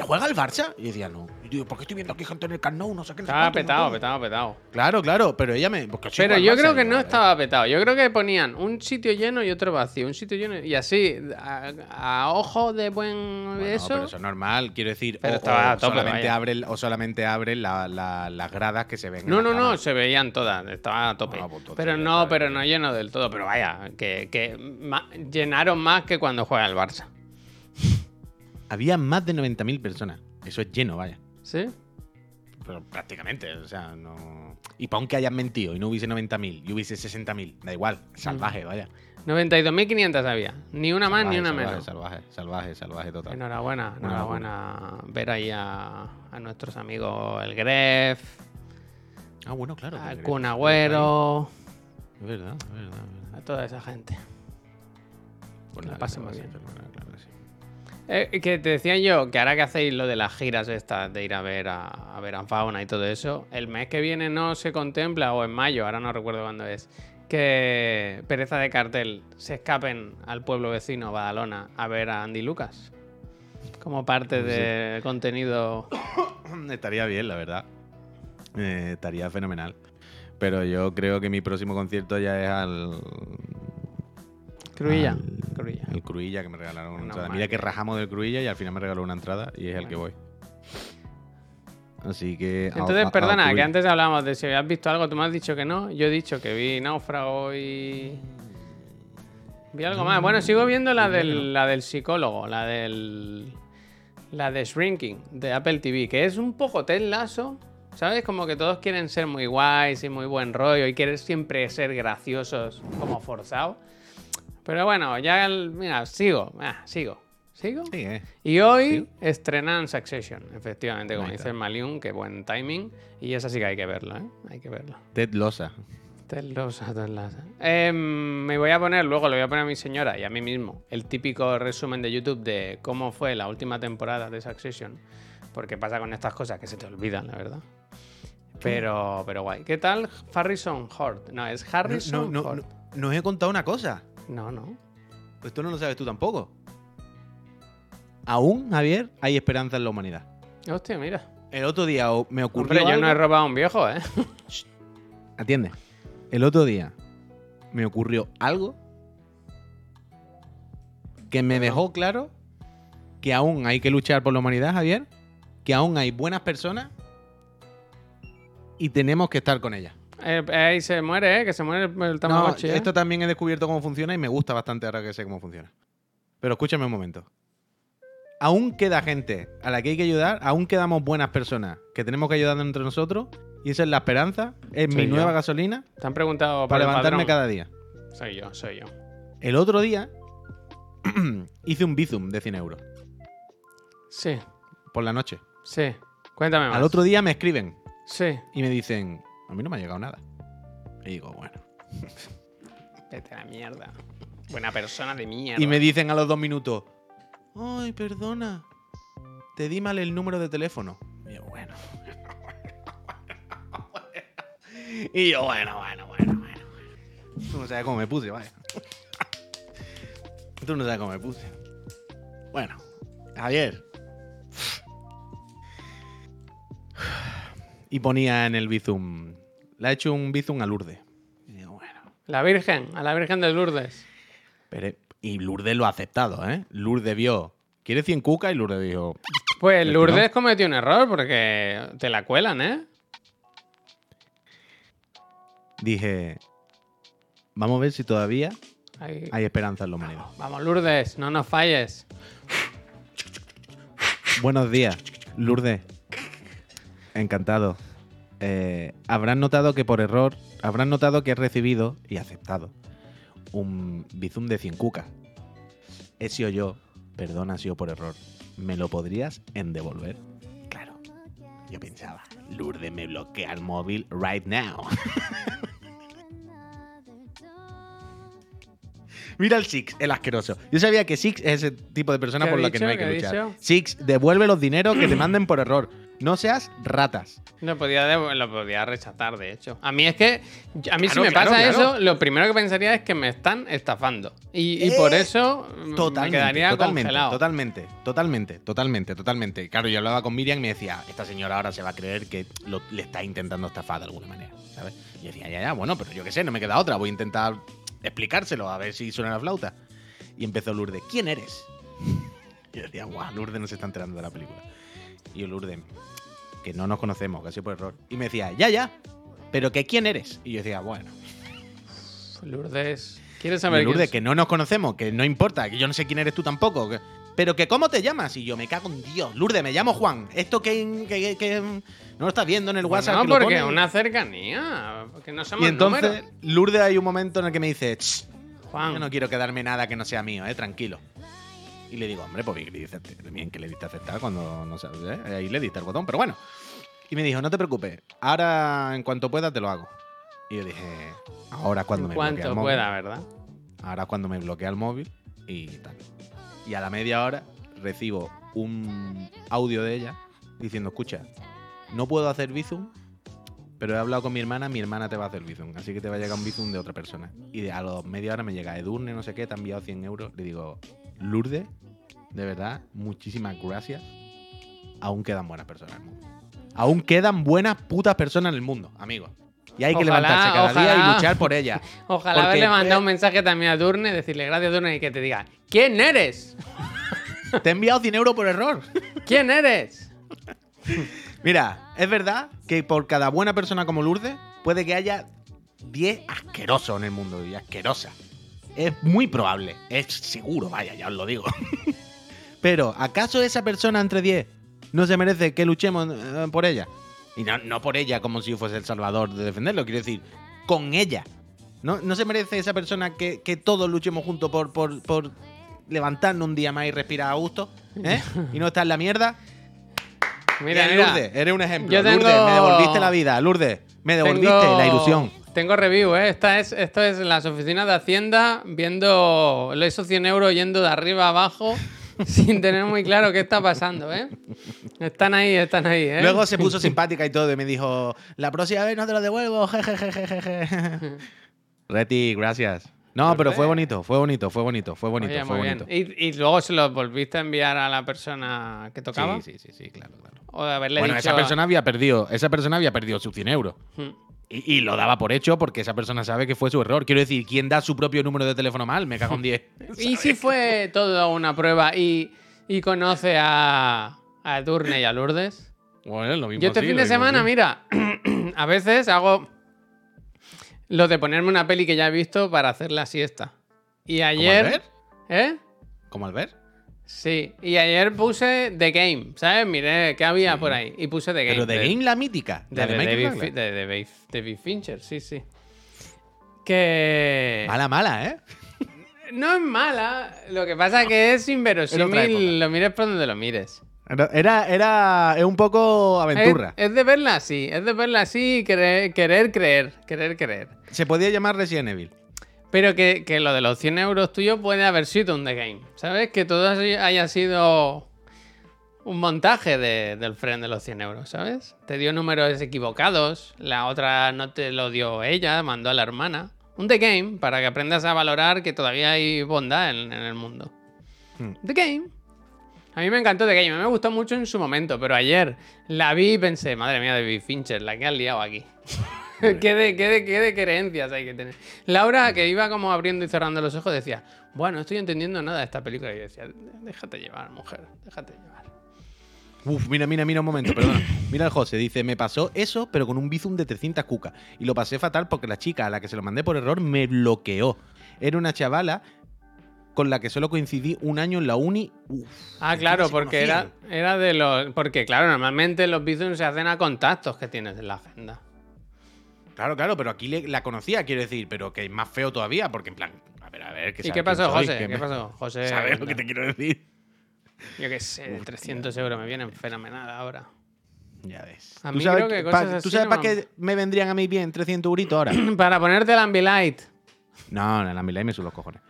S1: ¿Juega el Barça? Y decía, no. Digo, ¿por qué estoy viendo aquí gente en el Camp Nou? No sé qué.
S2: estaba petado, petado, petado.
S1: Claro, claro, pero ella me. porque
S2: Pero
S1: el
S2: yo creo que no
S1: vale.
S2: estaba petado. Yo creo que ponían un sitio lleno y otro vacío. Un sitio lleno y así, a, a ojo de buen
S1: Bueno,
S2: eso.
S1: pero eso es normal, quiero decir.
S2: Pero
S1: o,
S2: estaba
S1: o
S2: a tope,
S1: solamente
S2: vaya.
S1: abren, o solamente abren la- la- las gradas que se ven. en
S2: No, no, no, se veían todas, estaba a tope.
S1: Ah, pues
S2: pero no, pero no lleno del todo. Pero vaya, que, que ma- llenaron más que cuando juega el Barça.
S1: Había más de 90.000 personas. Eso es lleno, vaya.
S2: ¿Sí?
S1: Pero prácticamente, o sea, no. Y para aunque hayan mentido y no hubiese 90.000 y hubiese 60.000, da igual, salvaje, vaya.
S2: 92.500 había. Ni una más ni una
S1: Salvaje,
S2: menos.
S1: Salvaje, salvaje, salvaje total.
S2: Enhorabuena,
S1: Buena
S2: enhorabuena ver ahí a, a nuestros amigos el Gref,
S1: Ah, bueno, claro.
S2: al
S1: que-
S2: Kun Agüero,
S1: Es verdad, es verdad. es verdad.
S2: a toda esa gente.
S1: Pues
S2: la
S1: nada,
S2: pasen muy bien.
S1: que.
S2: Eh, que te decía yo que ahora que hacéis lo de las giras estas, de ir a ver a, a ver a fauna y todo eso, el mes que viene no se contempla, o en mayo, ahora no recuerdo cuándo es, que Pereza de Cartel se escapen al pueblo vecino, Badalona, a ver a Andy Lucas. Como parte
S1: Pues
S2: de contenido.
S1: Estaría bien, la verdad. Eh, estaría fenomenal. Pero yo creo que mi próximo concierto ya es al.
S2: Cruilla.
S1: al-
S2: Cruilla.
S1: El Cruilla que me regalaron una entrada. Mira que rajamos del Cruilla y al final me regaló una entrada y es el que voy. Así que.
S2: Entonces,
S1: a- a
S2: perdona, que antes hablábamos de si habías visto algo, tú me has dicho que no. Yo he dicho que vi Náufrago y. Vi algo más. Bueno, sigo viendo la del, la del psicólogo, la del. La de Shrinking, de Apple TV, que es un poco Ted Lasso, ¿sabes? Como que todos quieren ser muy guays y muy buen rollo y quieren siempre ser graciosos, como forzados. Pero bueno, ya, el- mira, sigo, ah, sigo, sigo.
S1: Sí, eh.
S2: Y hoy estrenan Succession, efectivamente, como dice el Maliun, qué buen timing. Y esa sí que hay que verlo, ¿eh? Hay que verlo.
S1: Ted Losa.
S2: Te lo usato en la- Em, me voy a poner, luego le voy a poner a mi señora y a mí mismo, el típico resumen de YouTube de cómo fue la última temporada de Succession. Porque pasa con estas cosas que se te olvidan, la verdad. Pero, pero guay. ¿Qué tal Harrison Ford? No, es
S1: No,
S2: Harrison
S1: no,
S2: Ford.
S1: no, no os he contado una cosa.
S2: No, no.
S1: Pues esto no lo sabes tú tampoco. Aún, Javier, hay esperanza en la humanidad.
S2: Hostia, mira.
S1: El otro día me ocurrió.
S2: Hombre, yo no he robado a un viejo, ¿eh?
S1: Atiende. El otro día me ocurrió algo que me dejó claro que aún hay que luchar por la humanidad, Javier. Que aún hay buenas personas y tenemos que estar con ellas.
S2: Eh, ahí se muere, ¿eh? Que se muere el, el
S1: No,
S2: Tamagotchi, ¿eh?
S1: esto también he descubierto cómo funciona y me gusta bastante ahora que sé cómo funciona. Pero escúchame un momento. Aún queda gente a la que hay que ayudar, aún quedamos buenas personas que tenemos que ayudar entre nosotros y esa es la esperanza, es mi
S2: yo.
S1: nueva gasolina
S2: Te han preguntado
S1: para
S2: el
S1: levantarme cada día.
S2: Soy yo, soy yo.
S1: El otro día hice un bizum de 100 euros
S2: Sí,
S1: por la noche.
S2: sí. Cuéntame más.
S1: Al otro día me escriben
S2: Sí.
S1: y me dicen, a mí no me ha llegado nada. Y digo, bueno.
S2: Vete a la mierda. Buena persona de mierda.
S1: Y me dicen a los dos minutos, ay, perdona, te di mal el número de teléfono. Y yo, bueno. y yo, bueno, bueno, bueno, bueno. Tú no sabes cómo me puse, vaya. Tú no sabes cómo me puse. Bueno, Javier. Y ponía en el Bizum, le ha hecho un Bizum a Lourdes. Y digo, bueno.
S2: La Virgen, a la Virgen de Lourdes.
S1: Pero, y Lourdes lo ha aceptado, ¿eh? Lourdes vio, ¿quiere 100 cuca? Y Lourdes dijo,
S2: Pues
S1: ¿El
S2: Lourdes cometió un error porque te la cuelan, ¿eh?
S1: dije, vamos a ver si todavía hay esperanza en la humanidad.
S2: Vamos, Lourdes, no nos falles.
S1: Buenos días, Lourdes. Encantado. Eh, habrán notado que por error, habrán notado que he recibido y aceptado un bizum de 100 cucas. He sido yo, perdón, ha sido por error. ¿Me lo podrías en devolver? Claro. Yo pensaba, Lourdes me bloquea el móvil right now. Mira el Six, el asqueroso. Yo sabía que Six es ese tipo de persona
S2: ¿Qué
S1: por la que no hay que
S2: ¿Qué ha
S1: luchar. Six, devuelve los dineros que te manden por error. No seas ratas.
S2: Lo podía, lo podía rechazar, de hecho. A mí es que, a mí si me
S1: claro,
S2: pasa
S1: claro.
S2: eso, lo primero que pensaría es que me están estafando. Y, y por
S1: Eh,
S2: eso mm,
S1: Totalmente,
S2: me quedaría
S1: totalmente,
S2: congelado.
S1: totalmente, totalmente, totalmente, totalmente. Claro, yo hablaba con Miriam y me decía, esta señora ahora se va a creer que lo- le está intentando estafar de alguna manera, ¿sabes? Y yo decía, ya, ya, bueno, pero yo qué sé, no me queda otra, voy a intentar explicárselo, a ver si suena la flauta. Y empezó Lourdes, ¿quién eres? Y yo decía, guau, Lourdes no se está enterando de la película. Y yo, Lourdes, que no nos conocemos, casi por error. Y me decía, ya, ya, pero que quién eres. Y yo decía, bueno,
S2: Lourdes, ¿quieres saber
S1: Lourdes,
S2: quién
S1: que no nos conocemos, que no importa, que yo no sé quién eres tú tampoco. que- pero que cómo te llamas. Y yo me cago en Dios. Lourdes, me llamo Juan. Esto que, que- que- no lo estás viendo en el WhatsApp.
S2: no, porque
S1: pone?
S2: una cercanía. Porque no somos
S1: Y entonces,
S2: números.
S1: Lourdes hay un momento en el que me dice, "Ch,
S2: Juan,
S1: yo no quiero quedarme nada que no sea mío, eh, tranquilo. Y le digo, hombre, pues bien que le diste, bien que le diste a aceptar cuando no sabes, ¿eh? Ahí le diste el botón, pero bueno. Y me dijo, no te preocupes, ahora en cuanto pueda te lo hago. Y yo dije, ahora cuando
S2: en
S1: me bloquea el móvil.
S2: pueda, ¿verdad?
S1: Ahora cuando me bloquea el móvil y tal. Y a la media hora recibo un audio de ella diciendo, escucha, no puedo hacer Bizum, pero he hablado con mi hermana, mi hermana te va a hacer Bizum, así que te va a llegar un Bizum de otra persona. Y a los media hora me llega Edurne, no sé qué, te ha enviado 100 euros. Le digo, Lourdes, de verdad, muchísimas gracias. Aún quedan buenas personas en el mundo. Aún quedan buenas putas personas en el mundo, amigos. Y hay que
S2: Ojalá,
S1: levantarse cada día y luchar por ellas.
S2: Ojalá
S1: Porque,
S2: haberle mandado un mensaje también a Durne, decirle gracias Durne y que te diga, ¿quién eres?
S1: Te he enviado 100 euros por error.
S2: ¿Quién eres?
S1: Mira, es verdad que por cada buena persona como Lourdes puede que haya 10 asquerosos en el mundo y asquerosas. Es muy probable, es seguro, vaya, ya os lo digo. Pero, ¿acaso esa persona entre 10 no se merece que luchemos eh, por ella? Y no, no por ella como si yo fuese el salvador de defenderlo, quiero decir, con ella. ¿No, no se merece esa persona que, que todos luchemos juntos por, por, por levantarnos un día más y respirar a gusto? ¿eh? Y no estar en la mierda.
S2: Mira, mira.
S1: Lourdes, eres un ejemplo.
S2: Tengo-
S1: Lourdes, me devolviste la vida. Lourdes, me devolviste
S2: tengo-
S1: la ilusión.
S2: Tengo review, ¿eh? Esta es, esto es las oficinas de Hacienda viendo esos 100 euros yendo de arriba a abajo sin tener muy claro qué está pasando, ¿eh? Están ahí, están ahí, ¿eh?
S1: Luego se puso simpática y todo y me dijo, la próxima vez no te lo devuelvo, jejejejeje. Reti, gracias. No, pero fue bonito, fue bonito, fue bonito, fue bonito,
S2: Oye,
S1: fue
S2: muy
S1: bonito.
S2: bien. ¿Y, y luego se los volviste a enviar a la persona que tocaba?
S1: Sí, sí, sí, sí, claro, claro.
S2: O de haberle
S1: Bueno,
S2: dicho...
S1: esa persona había perdido, esa persona había perdido sus 100 euros.
S2: Hmm.
S1: Y, y lo daba por hecho porque esa persona sabe que fue su error. Quiero decir, ¿quién da su propio número de teléfono mal? Me cago en 10.
S2: ¿Y si fue todo una prueba y, y conoce a, a Edurne y a Lourdes?
S1: Bueno, lo mismo
S2: Yo este
S1: sí,
S2: fin de semana,
S1: sí.
S2: mira, a veces hago lo de ponerme una peli que ya he visto para hacer la siesta. Y
S1: ¿Como
S2: ayer...
S1: Albert?
S2: ¿Eh?
S1: ¿Como Albert?
S2: Sí, y ayer puse The Game, ¿sabes? Miré qué había por ahí y puse The Game.
S1: Pero de Game la mítica.
S2: De,
S1: de
S2: David, de- David- Fincher, sí, sí. Que...
S1: Mala, mala, ¿eh?
S2: No es mala, lo que pasa es que es inverosímil, lo mires por donde lo mires.
S1: Era, era, es un poco aventurra.
S2: Es, es de verla así, es de verla así y querer, querer creer, querer creer.
S1: Se podía llamar Resident Evil.
S2: Pero que, que lo de los 100 euros tuyos puede haber sido un The Game, ¿sabes? Que todo haya sido un montaje de- del friend de los 100 euros, ¿sabes? Te dio números equivocados, la otra no te lo dio ella, mandó a la hermana. Un The Game para que aprendas a valorar que todavía hay bondad en, en el mundo.
S1: Hmm.
S2: The Game. A mí me encantó The Game, a mí me gustó mucho en su momento, pero ayer la vi y pensé, madre mía, David Fincher, la que has liado aquí. ¿Qué, de, qué, de, qué de creencias hay que tener? Laura, que iba como abriendo y cerrando los ojos, decía, bueno, no estoy entendiendo nada de esta película. Y yo decía, déjate llevar, mujer, déjate llevar.
S1: Uf, mira, mira, mira un momento, perdona. Mira el José, dice, me pasó eso, pero con un Bizum de 300 cucas. Y lo pasé fatal porque la chica a la que se lo mandé por error me bloqueó. Era una chavala con la que solo coincidí un año en la uni. Uf,
S2: Ah, claro, porque era, era de los... Porque, claro, normalmente los bizums se hacen a contactos que tienes en la agenda.
S1: Claro, claro, pero aquí le- la conocía, quiero decir, pero que es más feo todavía, porque en plan, a ver, a ver, que
S2: ¿Y qué pasó,
S1: soy,
S2: José? ¿Qué
S1: me-
S2: pasó, José?
S1: ¿Sabes lo que te quiero decir?
S2: Yo qué sé, 300 euros me vienen fenomenal ahora.
S1: Ya ves.
S2: A
S1: ¿Tú
S2: mí
S1: sabes,
S2: creo que
S1: pa-
S2: cosas
S1: ¿tú
S2: así
S1: sabes
S2: no
S1: para
S2: me-
S1: qué me vendrían a mí bien 300 euritos ahora?
S2: Para ponerte el Ambilight.
S1: No, la Milay me suben los cojones.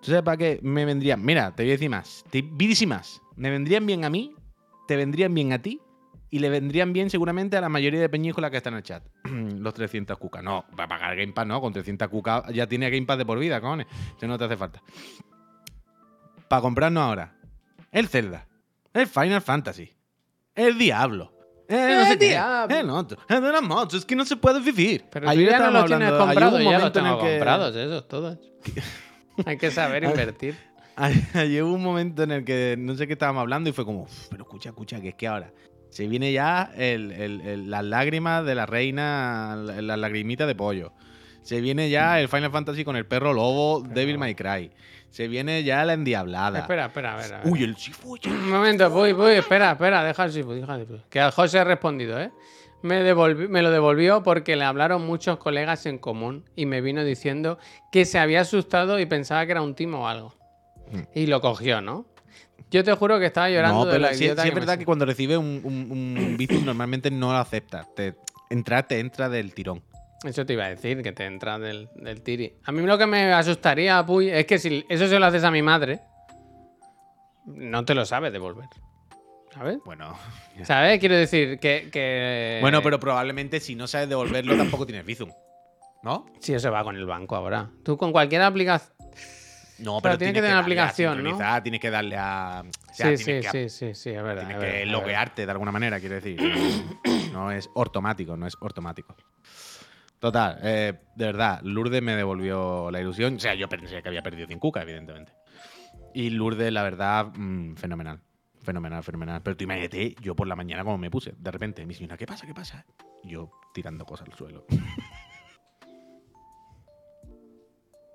S1: ¿Tú sabes para qué me vendrían? Mira, te voy a decir más. Te voy a decir más. Me vendrían bien a mí, te vendrían bien a ti y le vendrían bien seguramente a la mayoría de peñícolas que están en el chat. los 300 cucas. No, para pagar Game Pass no. Con 300 cucas ya tiene Game Pass de por vida, cojones. Eso no te hace falta. Para comprarnos ahora. El Zelda. El Final Fantasy. El Diablo. El, no
S2: El
S1: qué, otro. El de las motos. Es que no se puede vivir.
S2: Pero
S1: Ayer
S2: ya no los tienes
S1: hablando-
S2: comprados, ya los tengo
S1: que-
S2: comprados, esos todos. Hay que saber invertir.
S1: Ayer hubo un momento en el que no sé qué estábamos hablando y fue como, "Uf, pero escucha, escucha, que es que ahora se viene ya el- el- el- las lágrimas de la reina, la- las lagrimitas de pollo. Se viene ya el Final Fantasy con el perro lobo, Devil May Cry. Se viene ya la endiablada.
S2: Espera, espera, a ver. a ver.
S1: Uy, el Sifu.
S2: Un momento, voy, voy, espera, espera, deja el Sifu, deja el Sifu. Que al José ha respondido, ¿eh? Me, me lo devolvió porque le hablaron muchos colegas en común y me vino diciendo que se había asustado y pensaba que era un timo o algo.
S1: Mm.
S2: Y lo cogió, ¿no? Yo te juro que estaba llorando
S1: No,
S2: de
S1: pero
S2: la
S1: sí, sí es verdad que cuando recibe un, un, normalmente no lo acepta. Te, entrar te entra del tirón.
S2: Eso te iba a decir, que te entra del, del tiri. A mí lo que me asustaría, Puy, es que si eso se lo haces a mi madre, no te lo sabe devolver. ¿Sabes?
S1: Bueno,
S2: ¿Sabes? Quiero decir que... que-
S1: bueno, pero probablemente si no sabes devolverlo tampoco tienes Bizum. ¿No?
S2: Si eso va con el banco ahora. Tú con cualquier aplicación...
S1: No,
S2: Pero
S1: pero,
S2: tiene
S1: tienes
S2: que tener
S1: darle a
S2: aplicación, ¿no?
S1: Tienes que darle a. o sea,
S2: Sí,
S1: tienes
S2: sí,
S1: que,
S2: sí, sí, sí, es verdad.
S1: tienes
S2: es
S1: que loguearte de alguna manera, quiero decir. No, es ortomático, no es ortomático. Total, eh, de verdad, Lourdes me devolvió la ilusión. O sea, yo pensé que había perdido 100 cucas, evidentemente. Y Lourdes, la verdad, mm, fenomenal. Fenomenal, fenomenal. Pero tú imagínate, yo por la mañana como me puse, de repente, mi señora, ¿qué pasa? ¿Qué pasa? Yo tirando cosas al suelo.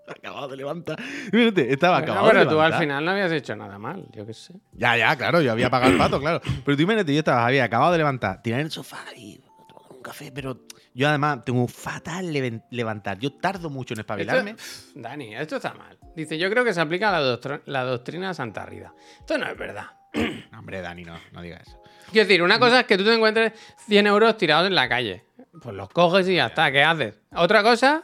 S1: Acabado de levantar. Fíjate, estaba
S2: Bueno,
S1: acabado de
S2: pero tú al final no habías hecho nada mal, yo qué sé.
S1: Ya, ya, claro, yo había pagado el pato, claro. Pero tú imagínate, yo estaba, había acabado de levantar, tirar en el sofá y tomar un café, pero yo además tengo fatal leven- levantar. Yo tardo mucho en espabilarme.
S2: Esto- Dani, esto está mal. Dice, yo creo que se aplica la, doctr- la doctrina. Esto no es verdad.
S1: Hombre, Dani, no, no digas eso.
S2: Quiero decir, una cosa es que tú te encuentres 100 euros tirados en la calle. Pues los coges y ya está, ¿qué haces? Otra cosa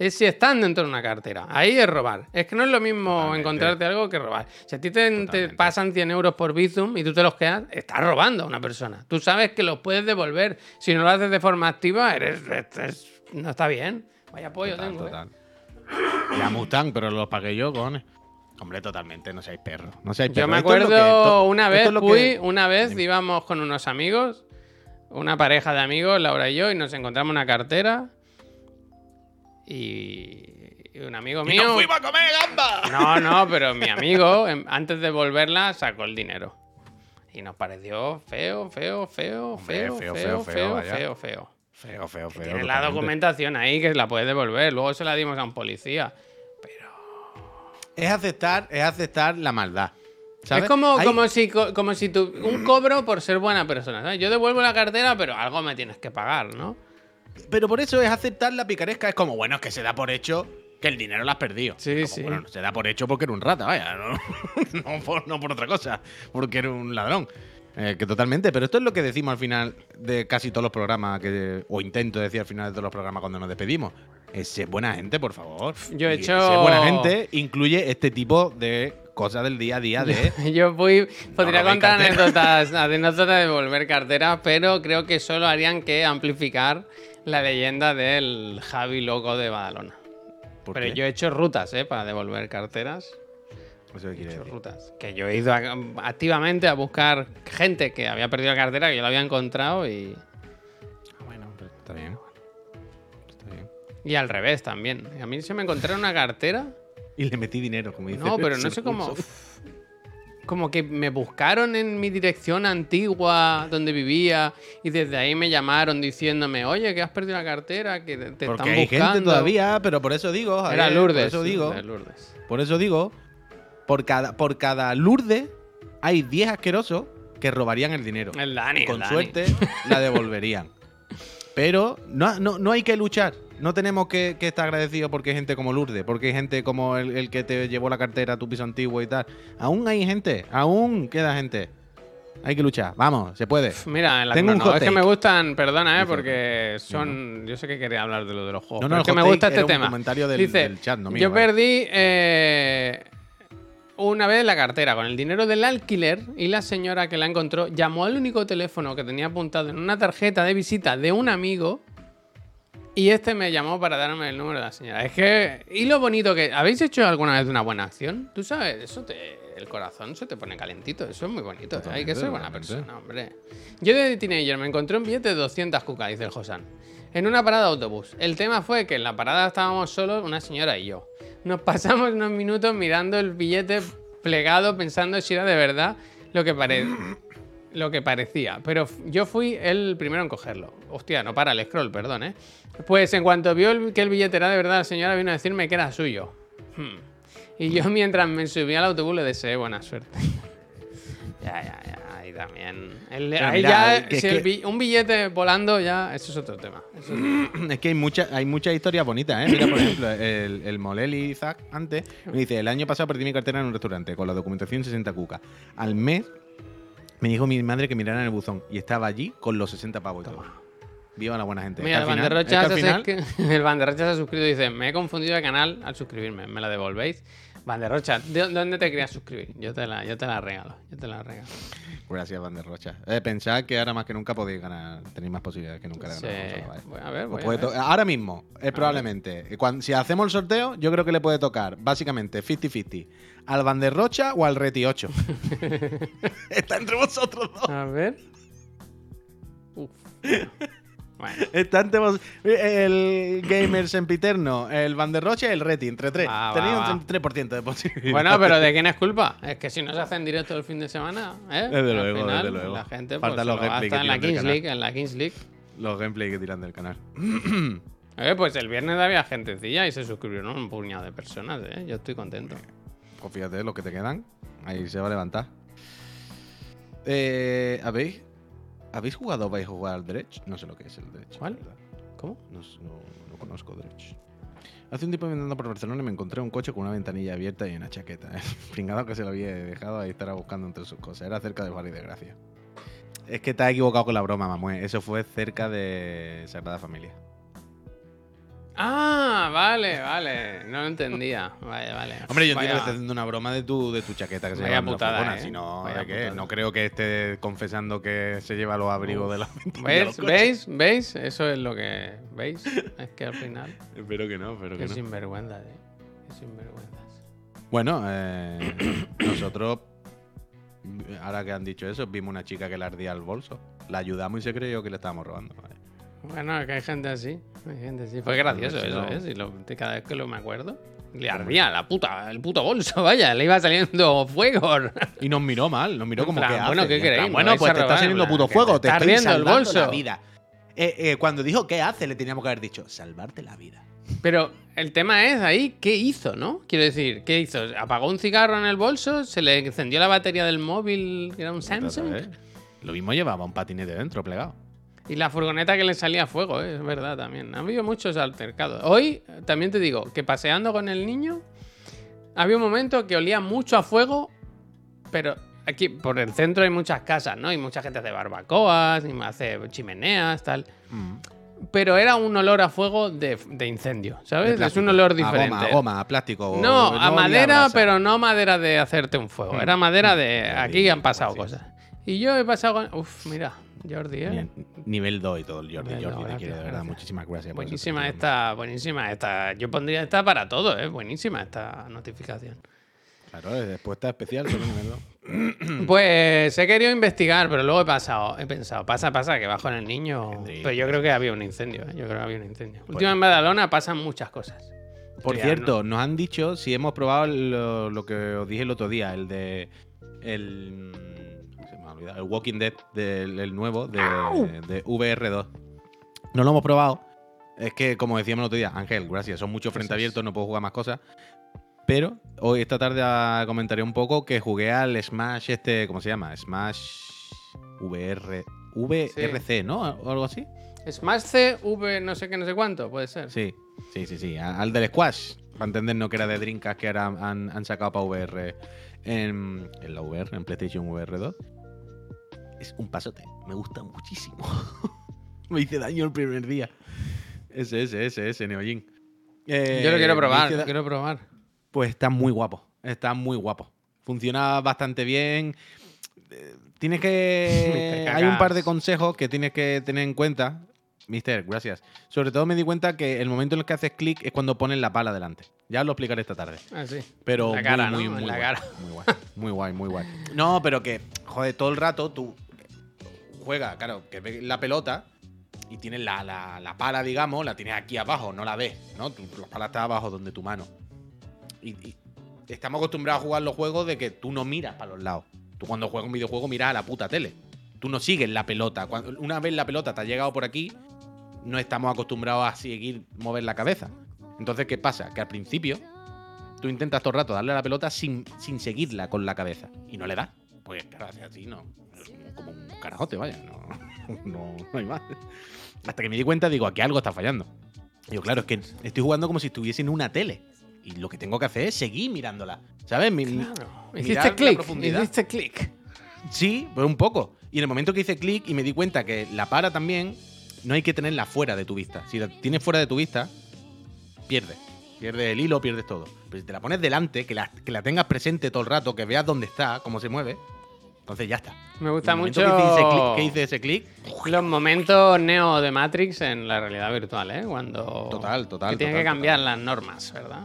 S2: es si están dentro de una cartera. Ahí es robar. Es que no es lo mismo
S1: Totalmente.
S2: encontrarte algo que robar. Si a ti te, pasan 100 euros por Bizum y tú te los quedas, estás robando a una persona. Tú sabes que los puedes devolver. Si no lo haces de forma activa, eres, eres- no está bien. Vaya pollo
S1: Total,
S2: tengo. ¿eh?
S1: La Mustang, pero los pagué yo, cojones. Hombre, totalmente, no seáis perros. No seáis
S2: Yo
S1: perros.
S2: me
S1: es lo
S2: acuerdo
S1: que- esto-
S2: una vez
S1: es
S2: fui,
S1: que-
S2: una vez íbamos con unos amigos, una pareja de amigos, Laura y yo, y nos encontramos una cartera y, y un amigo
S1: ¡Y
S2: mío.
S1: nos fuimos a comer gamba!
S2: No, no, pero mi amigo, em, antes de devolverla, sacó el dinero. Y nos pareció feo, feo, feo,
S1: Hombre,
S2: feo,
S1: feo,
S2: feo,
S1: feo,
S2: feo,
S1: feo,
S2: feo, feo.
S1: Feo, feo, feo.
S2: Tiene la documentación ahí que la puedes devolver. Luego se la dimos a un policía.
S1: Es aceptar, es aceptar la maldad. ¿sabes?
S2: Es como,
S1: Hay-
S2: como si, co- como si tu, un cobro por ser buena persona. ¿sabes? Yo devuelvo la cartera, pero algo me tienes que pagar, ¿no?
S1: Pero por eso es aceptar la picaresca. Es como, bueno, es que se da por hecho que el dinero lo has perdido.
S2: Sí,
S1: Como,
S2: sí.
S1: Bueno, se da por hecho porque era un rata, vaya. No, no, por, no por otra cosa. Porque era un ladrón. Eh, que totalmente. Pero esto es lo que decimos al final de casi todos los programas, que, o intento decir al final de todos los programas cuando nos despedimos. Es buena gente, por favor.
S2: Yo he hecho-
S1: Ser buena gente incluye este tipo de cosas del día a día de.
S2: Yo fui, podría
S1: robéis
S2: contar anécdotas, anécdotas de devolver cartera, pero creo que solo harían que amplificar la leyenda del Javi loco de Badalona.
S1: ¿Por
S2: Pero
S1: qué?
S2: yo he hecho rutas, ¿eh? Para devolver carteras. He hecho rutas. Que yo he ido a- activamente a buscar gente que había perdido la cartera, que yo la había encontrado y,
S1: Ah, Bueno, pero está bien. Está bien.
S2: y al revés también. A mí se me encontraron una cartera.
S1: Y le metí dinero, como dice.
S2: No, pero no sé cómo. Como que me buscaron en mi dirección antigua donde vivía y desde ahí me llamaron diciéndome, oye, que has perdido la cartera, que te
S1: Porque
S2: están
S1: hay
S2: buscando.
S1: gente todavía, pero por eso digo.
S2: Era Lourdes.
S1: Por eso digo.
S2: era Lourdes.
S1: Por eso digo. Por cada, por cada Lourdes hay 10 asquerosos que robarían el dinero.
S2: El Dani.
S1: Con
S2: el Dani.
S1: suerte la devolverían. Pero no, no, no hay que luchar. No tenemos que, que estar agradecidos porque hay gente como Lourdes, porque hay gente como el, el que te llevó la cartera a tu piso antiguo y tal. Aún hay gente, aún queda gente. Hay que luchar. Vamos, se puede.
S2: Mira, en la
S1: Tengo un
S2: no,
S1: hot
S2: es que me gustan, perdona, eh, porque son. Yo sé que quería hablar de lo de los juegos.
S1: No,
S2: pero
S1: no,
S2: es que me gusta este tema.
S1: comentario del-
S2: Dice,
S1: del chat, no mío,
S2: yo perdí eh, una vez la cartera con el dinero del alquiler y la señora que la encontró llamó al único teléfono que tenía apuntado en una tarjeta de visita de un amigo y este me llamó para darme el número de la señora. Es que, y lo bonito que... ¿Habéis hecho alguna vez una buena acción? Tú sabes, eso te... El corazón se te pone calentito, eso es muy bonito. ¿eh? Hay que ser buena persona, hombre. Yo de teenager me encontré un billete de 200 cucas, dice el Josan, en una parada de autobús. El tema fue que en la parada estábamos solos, una señora y yo. Nos pasamos unos minutos mirando el billete plegado, pensando si era de verdad lo que, pare- lo que parecía. Pero yo fui el primero en cogerlo. Hostia, no para el scroll, perdón, ¿eh? Pues en cuanto vio el- que el billete era de verdad, la señora vino a decirme que era suyo. Hmm. Y yo mientras me subí al autobús le deseé buena suerte. ya, ya, ya. Ahí también. El- ahí
S1: mira,
S2: ya, si el
S1: que-
S2: un billete volando, ya, eso es otro tema. Eso es-
S1: Es que hay, mucha, hay muchas historias bonitas, ¿eh? Mira, por ejemplo, el, el Moleli Isaac antes me dice: El año pasado perdí mi cartera en un restaurante con la documentación 60 cucas. Al mes me dijo mi madre que mirara en el buzón y estaba allí con los 60 pavos y todo. Viva la buena gente.
S2: Mira, el
S1: final-
S2: Banderrocha se,
S1: final-
S2: el Banderrocha se ha suscrito y dice, me he confundido de canal al suscribirme, ¿me la devolvéis? Banderrocha, ¿de dónde te querías suscribir? Yo te la, yo te la regalo, yo te la regalo.
S1: Gracias, Banderrocha. Eh, pensad que ahora más que nunca podéis ganar, tenéis más posibilidades que nunca de
S2: Sí.
S1: ganar.
S2: Bueno, a ver, voy a ver.
S1: ahora mismo, es probablemente. eh, cuan- si hacemos el sorteo, yo creo que le puede tocar básicamente 50-50 al Banderrocha o al Reti 8. Está entre vosotros dos.
S2: A ver. Uf. Bueno,
S1: Está entre vos- El Gamer Sempiterno, el Banderrocha y el Reti, entre tres. Tenéis
S2: va.
S1: un 33% de posibilidades.
S2: Bueno, pero ¿de quién es culpa? Es que si no se hacen directo el fin de semana, ¿eh?
S1: Desde luego,
S2: final,
S1: desde luego.
S2: La gente pues,
S1: los
S2: lo
S1: gameplay
S2: en la Kings. League, en la Kings League.
S1: Los gameplay que tiran del canal.
S2: Eh, pues el viernes había gentecilla y se suscribieron un puñado de personas, ¿eh? Yo estoy contento.
S1: Pues fíjate, los que te quedan, ahí se va a levantar. Eh, ¿Habéis ¿habéis jugado o vais a jugar al Dredge? No sé lo que es el Dredge.
S2: ¿Cuál? ¿Cómo?
S1: No, no, no conozco Dredge. Hace un tiempo andando por Barcelona y me encontré un coche con una ventanilla abierta y una chaqueta. El pringado que se lo había dejado ahí estará buscando entre sus cosas. Era cerca del barrio de Gracia. Es que te has equivocado con la broma, Mamué. Eso fue cerca de Sagrada Familia.
S2: Ah, vale, vale. No lo entendía. Vale, vale.
S1: Hombre, yo entiendo que estás haciendo una broma de tu, de tu chaqueta que se
S2: Vaya
S1: lleva la
S2: putada,
S1: furgona,
S2: ¿eh?
S1: Si no, creo que esté confesando que se lleva los abrigos de la
S2: ¿Ves? ¿Veis? ¿Veis? Eso es lo que. ¿Veis? Es que al final.
S1: Espero que no, espero que
S2: Qué
S1: no.
S2: sinvergüenza, eh. Qué sinvergüenzas.
S1: Bueno, eh, nosotros, ahora que han dicho eso, vimos una chica que le ardía el bolso. La ayudamos y se creyó que le estábamos robando.
S2: Bueno, es que hay gente así. Hay gente así. Fue gracioso eso,
S1: no.
S2: ¿eh? Si lo- de cada vez que lo me acuerdo. Le ardía la puta, el puto bolso, vaya. Le iba saliendo fuego.
S1: Y nos miró mal, nos miró
S2: En
S1: como
S2: plan,
S1: que
S2: bueno,
S1: hace?
S2: ¿qué queréis? ¿Me
S1: Bueno, pues
S2: a
S1: te está saliendo puto fuego,
S2: te
S1: te
S2: está ardiendo el bolso.
S1: la vida. Eh, eh, cuando dijo ¿qué hace? Le teníamos que haber dicho salvarte la vida.
S2: Pero el tema es ahí, ¿qué hizo, no? Quiero decir, ¿qué hizo? ¿Apagó un cigarro en el bolso? ¿Se le encendió la batería del móvil, era un Samsung?
S1: Lo mismo llevaba un patinete dentro plegado.
S2: Y la furgoneta que le salía fuego, ¿eh? es verdad también. Ha habido muchos altercados. Hoy, también te digo, que paseando con el niño, había un momento que olía mucho a fuego, pero aquí por el centro hay muchas casas, ¿no? Y mucha gente hace barbacoas, y hace chimeneas, tal.
S1: Mm.
S2: Pero era un olor a fuego de, de incendio, ¿sabes?
S1: De
S2: Es un olor
S1: A
S2: diferente.
S1: goma, a goma, a plástico.
S2: No, a madera, pero no madera de hacerte un fuego.
S1: Mm.
S2: Era madera
S1: Mm.
S2: de.
S1: Ya
S2: Aquí han pasado cosas. Y yo he pasado. Uf, mira, Jordi, ¿eh?
S1: Bien, Nivel 2 y todo el Jordi.
S2: Nivel
S1: Jordi te
S2: gracias,
S1: quiere, de verdad.
S2: gracias.
S1: Muchísimas gracias.
S2: Buenísima esta, buenísima esta. Yo pondría esta para todo, ¿eh? Buenísima esta notificación.
S1: Claro, es respuesta especial solo nivel 2.
S2: Pues he querido investigar, pero luego he pasado, he pensado, pasa, pasa, que bajo en el niño. Pero yo creo que había un incendio, ¿eh? Yo creo que había un incendio. Última en Badalona pasan muchas cosas.
S1: Por
S2: Ya,
S1: cierto, nos han dicho si hemos probado lo, lo que os dije el otro día, el de. El. Olvidado. El Walking Dead del el nuevo de, de VR2. No lo hemos probado. Es que, como decíamos el otro día, Ángel, gracias. Son muchos frente abiertos, no puedo jugar más cosas. Pero hoy, esta tarde, ah, comentaré un poco que jugué al Smash este. ¿Cómo se llama? Smash VR. VRC, ¿no? O algo así.
S2: Smash C, V, no sé qué, no sé cuánto, puede ser.
S1: Sí, sí, sí, sí. Al del Squash. Para entendernos que era de Dreamcast que ahora han, han sacado para VR en, en la VR, en PlayStation VR 2. Es un pasote. Me gusta muchísimo. me hice daño el primer día. Ese, ese, ese, ese, Neojin. Eh,
S2: Yo lo quiero
S1: me
S2: probar, lo quiero probar.
S1: Pues está muy guapo. Está muy guapo. Funciona bastante bien. Eh, Tienes que. Hay un par de consejos que tienes que tener en cuenta. Mister, gracias. Sobre todo me di cuenta que el momento en el que haces clic es cuando pones la pala delante. Ya os lo explicaré esta tarde.
S2: Ah, sí.
S1: Pero
S2: la cara,
S1: muy,
S2: ¿no?
S1: muy, muy
S2: la
S1: guay.
S2: cara.
S1: Muy guay. Muy guay, muy guay. No, pero que, joder, todo el rato tú juegas, claro, que ves la pelota y tienes la, la, la pala, digamos, la tienes aquí abajo, no la ves, ¿no? Tu- la pala está abajo donde tu mano. Y, estamos acostumbrados a jugar los juegos de que tú no miras para los lados. Tú cuando juegas un videojuego miras a la puta tele. Tú no sigues la pelota. Cuando, una vez la pelota te ha llegado por aquí, no estamos acostumbrados a seguir mover la cabeza. Entonces, ¿qué pasa? Que al principio tú intentas todo el rato darle a la pelota sin, sin seguirla con la cabeza. Y no le das. Pues claro, así, no. Es como un carajote, vaya. No, no, no hay más. Hasta que me di cuenta, digo, aquí algo está fallando. Digo, claro, es que estoy jugando como si estuviese en una tele. Y lo que tengo que hacer es seguir mirándola. ¿Sabes? Mi-
S2: Claro. Hiciste clic, hiciste clic.
S1: Sí, pues un poco. Y en el momento que hice clic y me di cuenta que la para también, no hay que tenerla fuera de tu vista. Si la tienes fuera de tu vista, pierdes. Pierdes el hilo, pierdes todo. Pero si te la pones delante, que la, que la tengas presente todo el rato, que veas dónde está, cómo se mueve, entonces ya está.
S2: Me gusta mucho
S1: Que hice, ese clic-
S2: los momentos neo de Matrix en la realidad virtual, ¿eh? Cuando
S1: Total, total,
S2: que tiene
S1: total,
S2: que cambiar
S1: total.
S2: las normas, ¿verdad?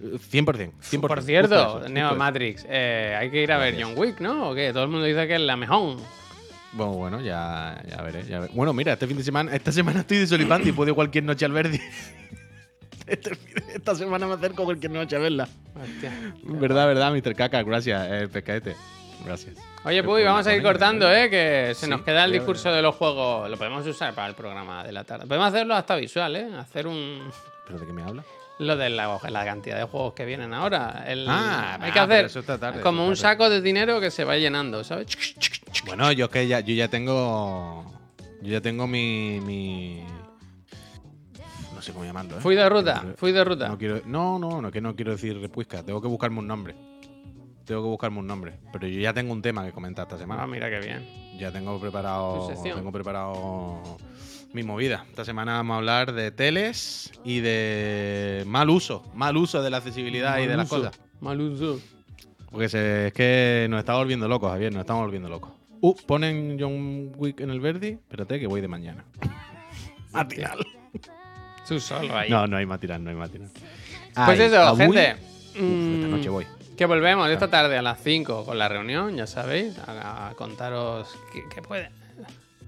S1: 100%. 100%
S2: Por cierto,
S1: eso,
S2: Neo. Matrix, eh, hay que ir a ver. John Wick, ¿no? ¿O qué? Todo el mundo dice que es la mejor.
S1: Bueno, bueno, ya, ya veré, ya veré. Bueno, mira, este fin de semana, esta semana estoy de solipante y puedo ir cualquier noche al Verdi. Este esta semana me acerco cualquier noche a verla.
S2: Hostia.
S1: Verdad, verdad, Mr. Caca, gracias, eh, pescadete. Gracias.
S2: Oye, Puy, vamos a ir cortando, ¿eh? Que se
S1: Sí,
S2: nos queda el discurso de los juegos. Lo podemos usar para el programa de la tarde. Podemos hacerlo hasta visual, ¿eh? Hacer un.
S1: ¿Pero de qué me habla?
S2: Lo de la, la cantidad de juegos que vienen ahora. El-
S1: Ah,
S2: hay que
S1: ah,
S2: hacer
S1: eso esta tarde,
S2: como un saco de dinero que se va llenando, ¿sabes?
S1: Bueno, yo es que ya, yo ya tengo. Yo ya tengo mi. mi no sé cómo llamarlo, ¿eh?
S2: Fui de ruta,
S1: No,
S2: fui de ruta.
S1: No, quiero, no, no, no, que no quiero decir repuisca. Tengo que buscarme un nombre. Tengo que buscarme un nombre. Pero yo ya tengo un tema que comentar esta
S2: Ah,
S1: semana.
S2: mira qué bien.
S1: Ya tengo preparado, tengo preparado mi movida. Esta semana vamos a hablar de teles y de mal uso, mal uso de la accesibilidad y de las cosas.
S2: Maluso.
S1: Porque se- es que nos estamos volviendo locos, Javier, nos estamos volviendo locos. Uh, ponen John Wick en el Verdi. Espérate que voy de mañana. Matinal.
S2: Tú solo ahí.
S1: No, no hay matinal, no hay matinal.
S2: pues
S1: Ay,
S2: eso, gente.
S1: Uf, esta
S2: mm,
S1: noche voy.
S2: Que volvemos esta tarde a las 5 con la reunión, ya sabéis, a, a contaros que, que puede.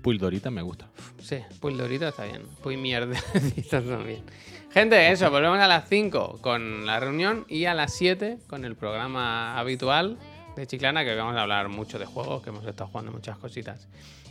S1: Pildorita me gusta.
S2: Sí, Puildorita está bien. Puy mierdecita también. Gente, eso, volvemos a las 5 con la reunión y a las 7 con el programa habitual de Chiclana, que vamos a hablar mucho de juegos, que hemos estado jugando muchas cositas.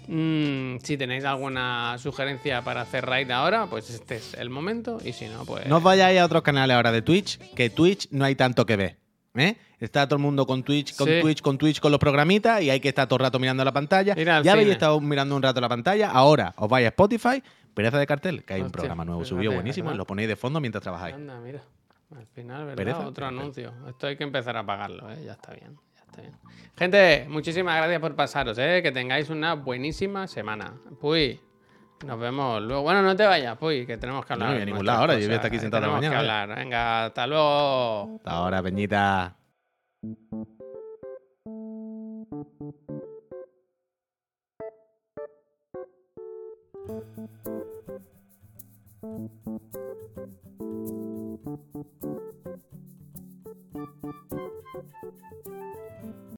S2: Mm, si tenéis alguna sugerencia para hacer raid ahora, pues este es el momento. Y si no, pues.
S1: No os vayáis a otros canales ahora de Twitch, que Twitch no hay tanto que ver. ¿Eh? Está todo el mundo con Twitch, con
S2: Sí.
S1: Twitch, con Twitch, con los programitas y hay que estar todo el rato mirando la pantalla. Ya habéis estado mirando un rato la pantalla, ahora os vais a Spotify, pereza de cartel, que hay un programa nuevo subido buenísimo, lo ponéis de fondo mientras trabajáis.
S2: Anda, mira. Al final, ¿verdad?
S1: Pereza,
S2: Otro
S1: pereza.
S2: anuncio. Esto hay que empezar a pagarlo, ¿eh? Ya está bien. Ya está bien. Gente, muchísimas gracias por pasaros, ¿eh? Que tengáis una buenísima semana. Puy, nos vemos luego. Bueno, no te vayas, pues, que tenemos que hablar.
S1: No, voy a ningún lado ahora, yo voy a aquí sentado
S2: tenemos
S1: mañana.
S2: Que hablar. Venga, hasta luego.
S1: Hasta ahora, Peñita.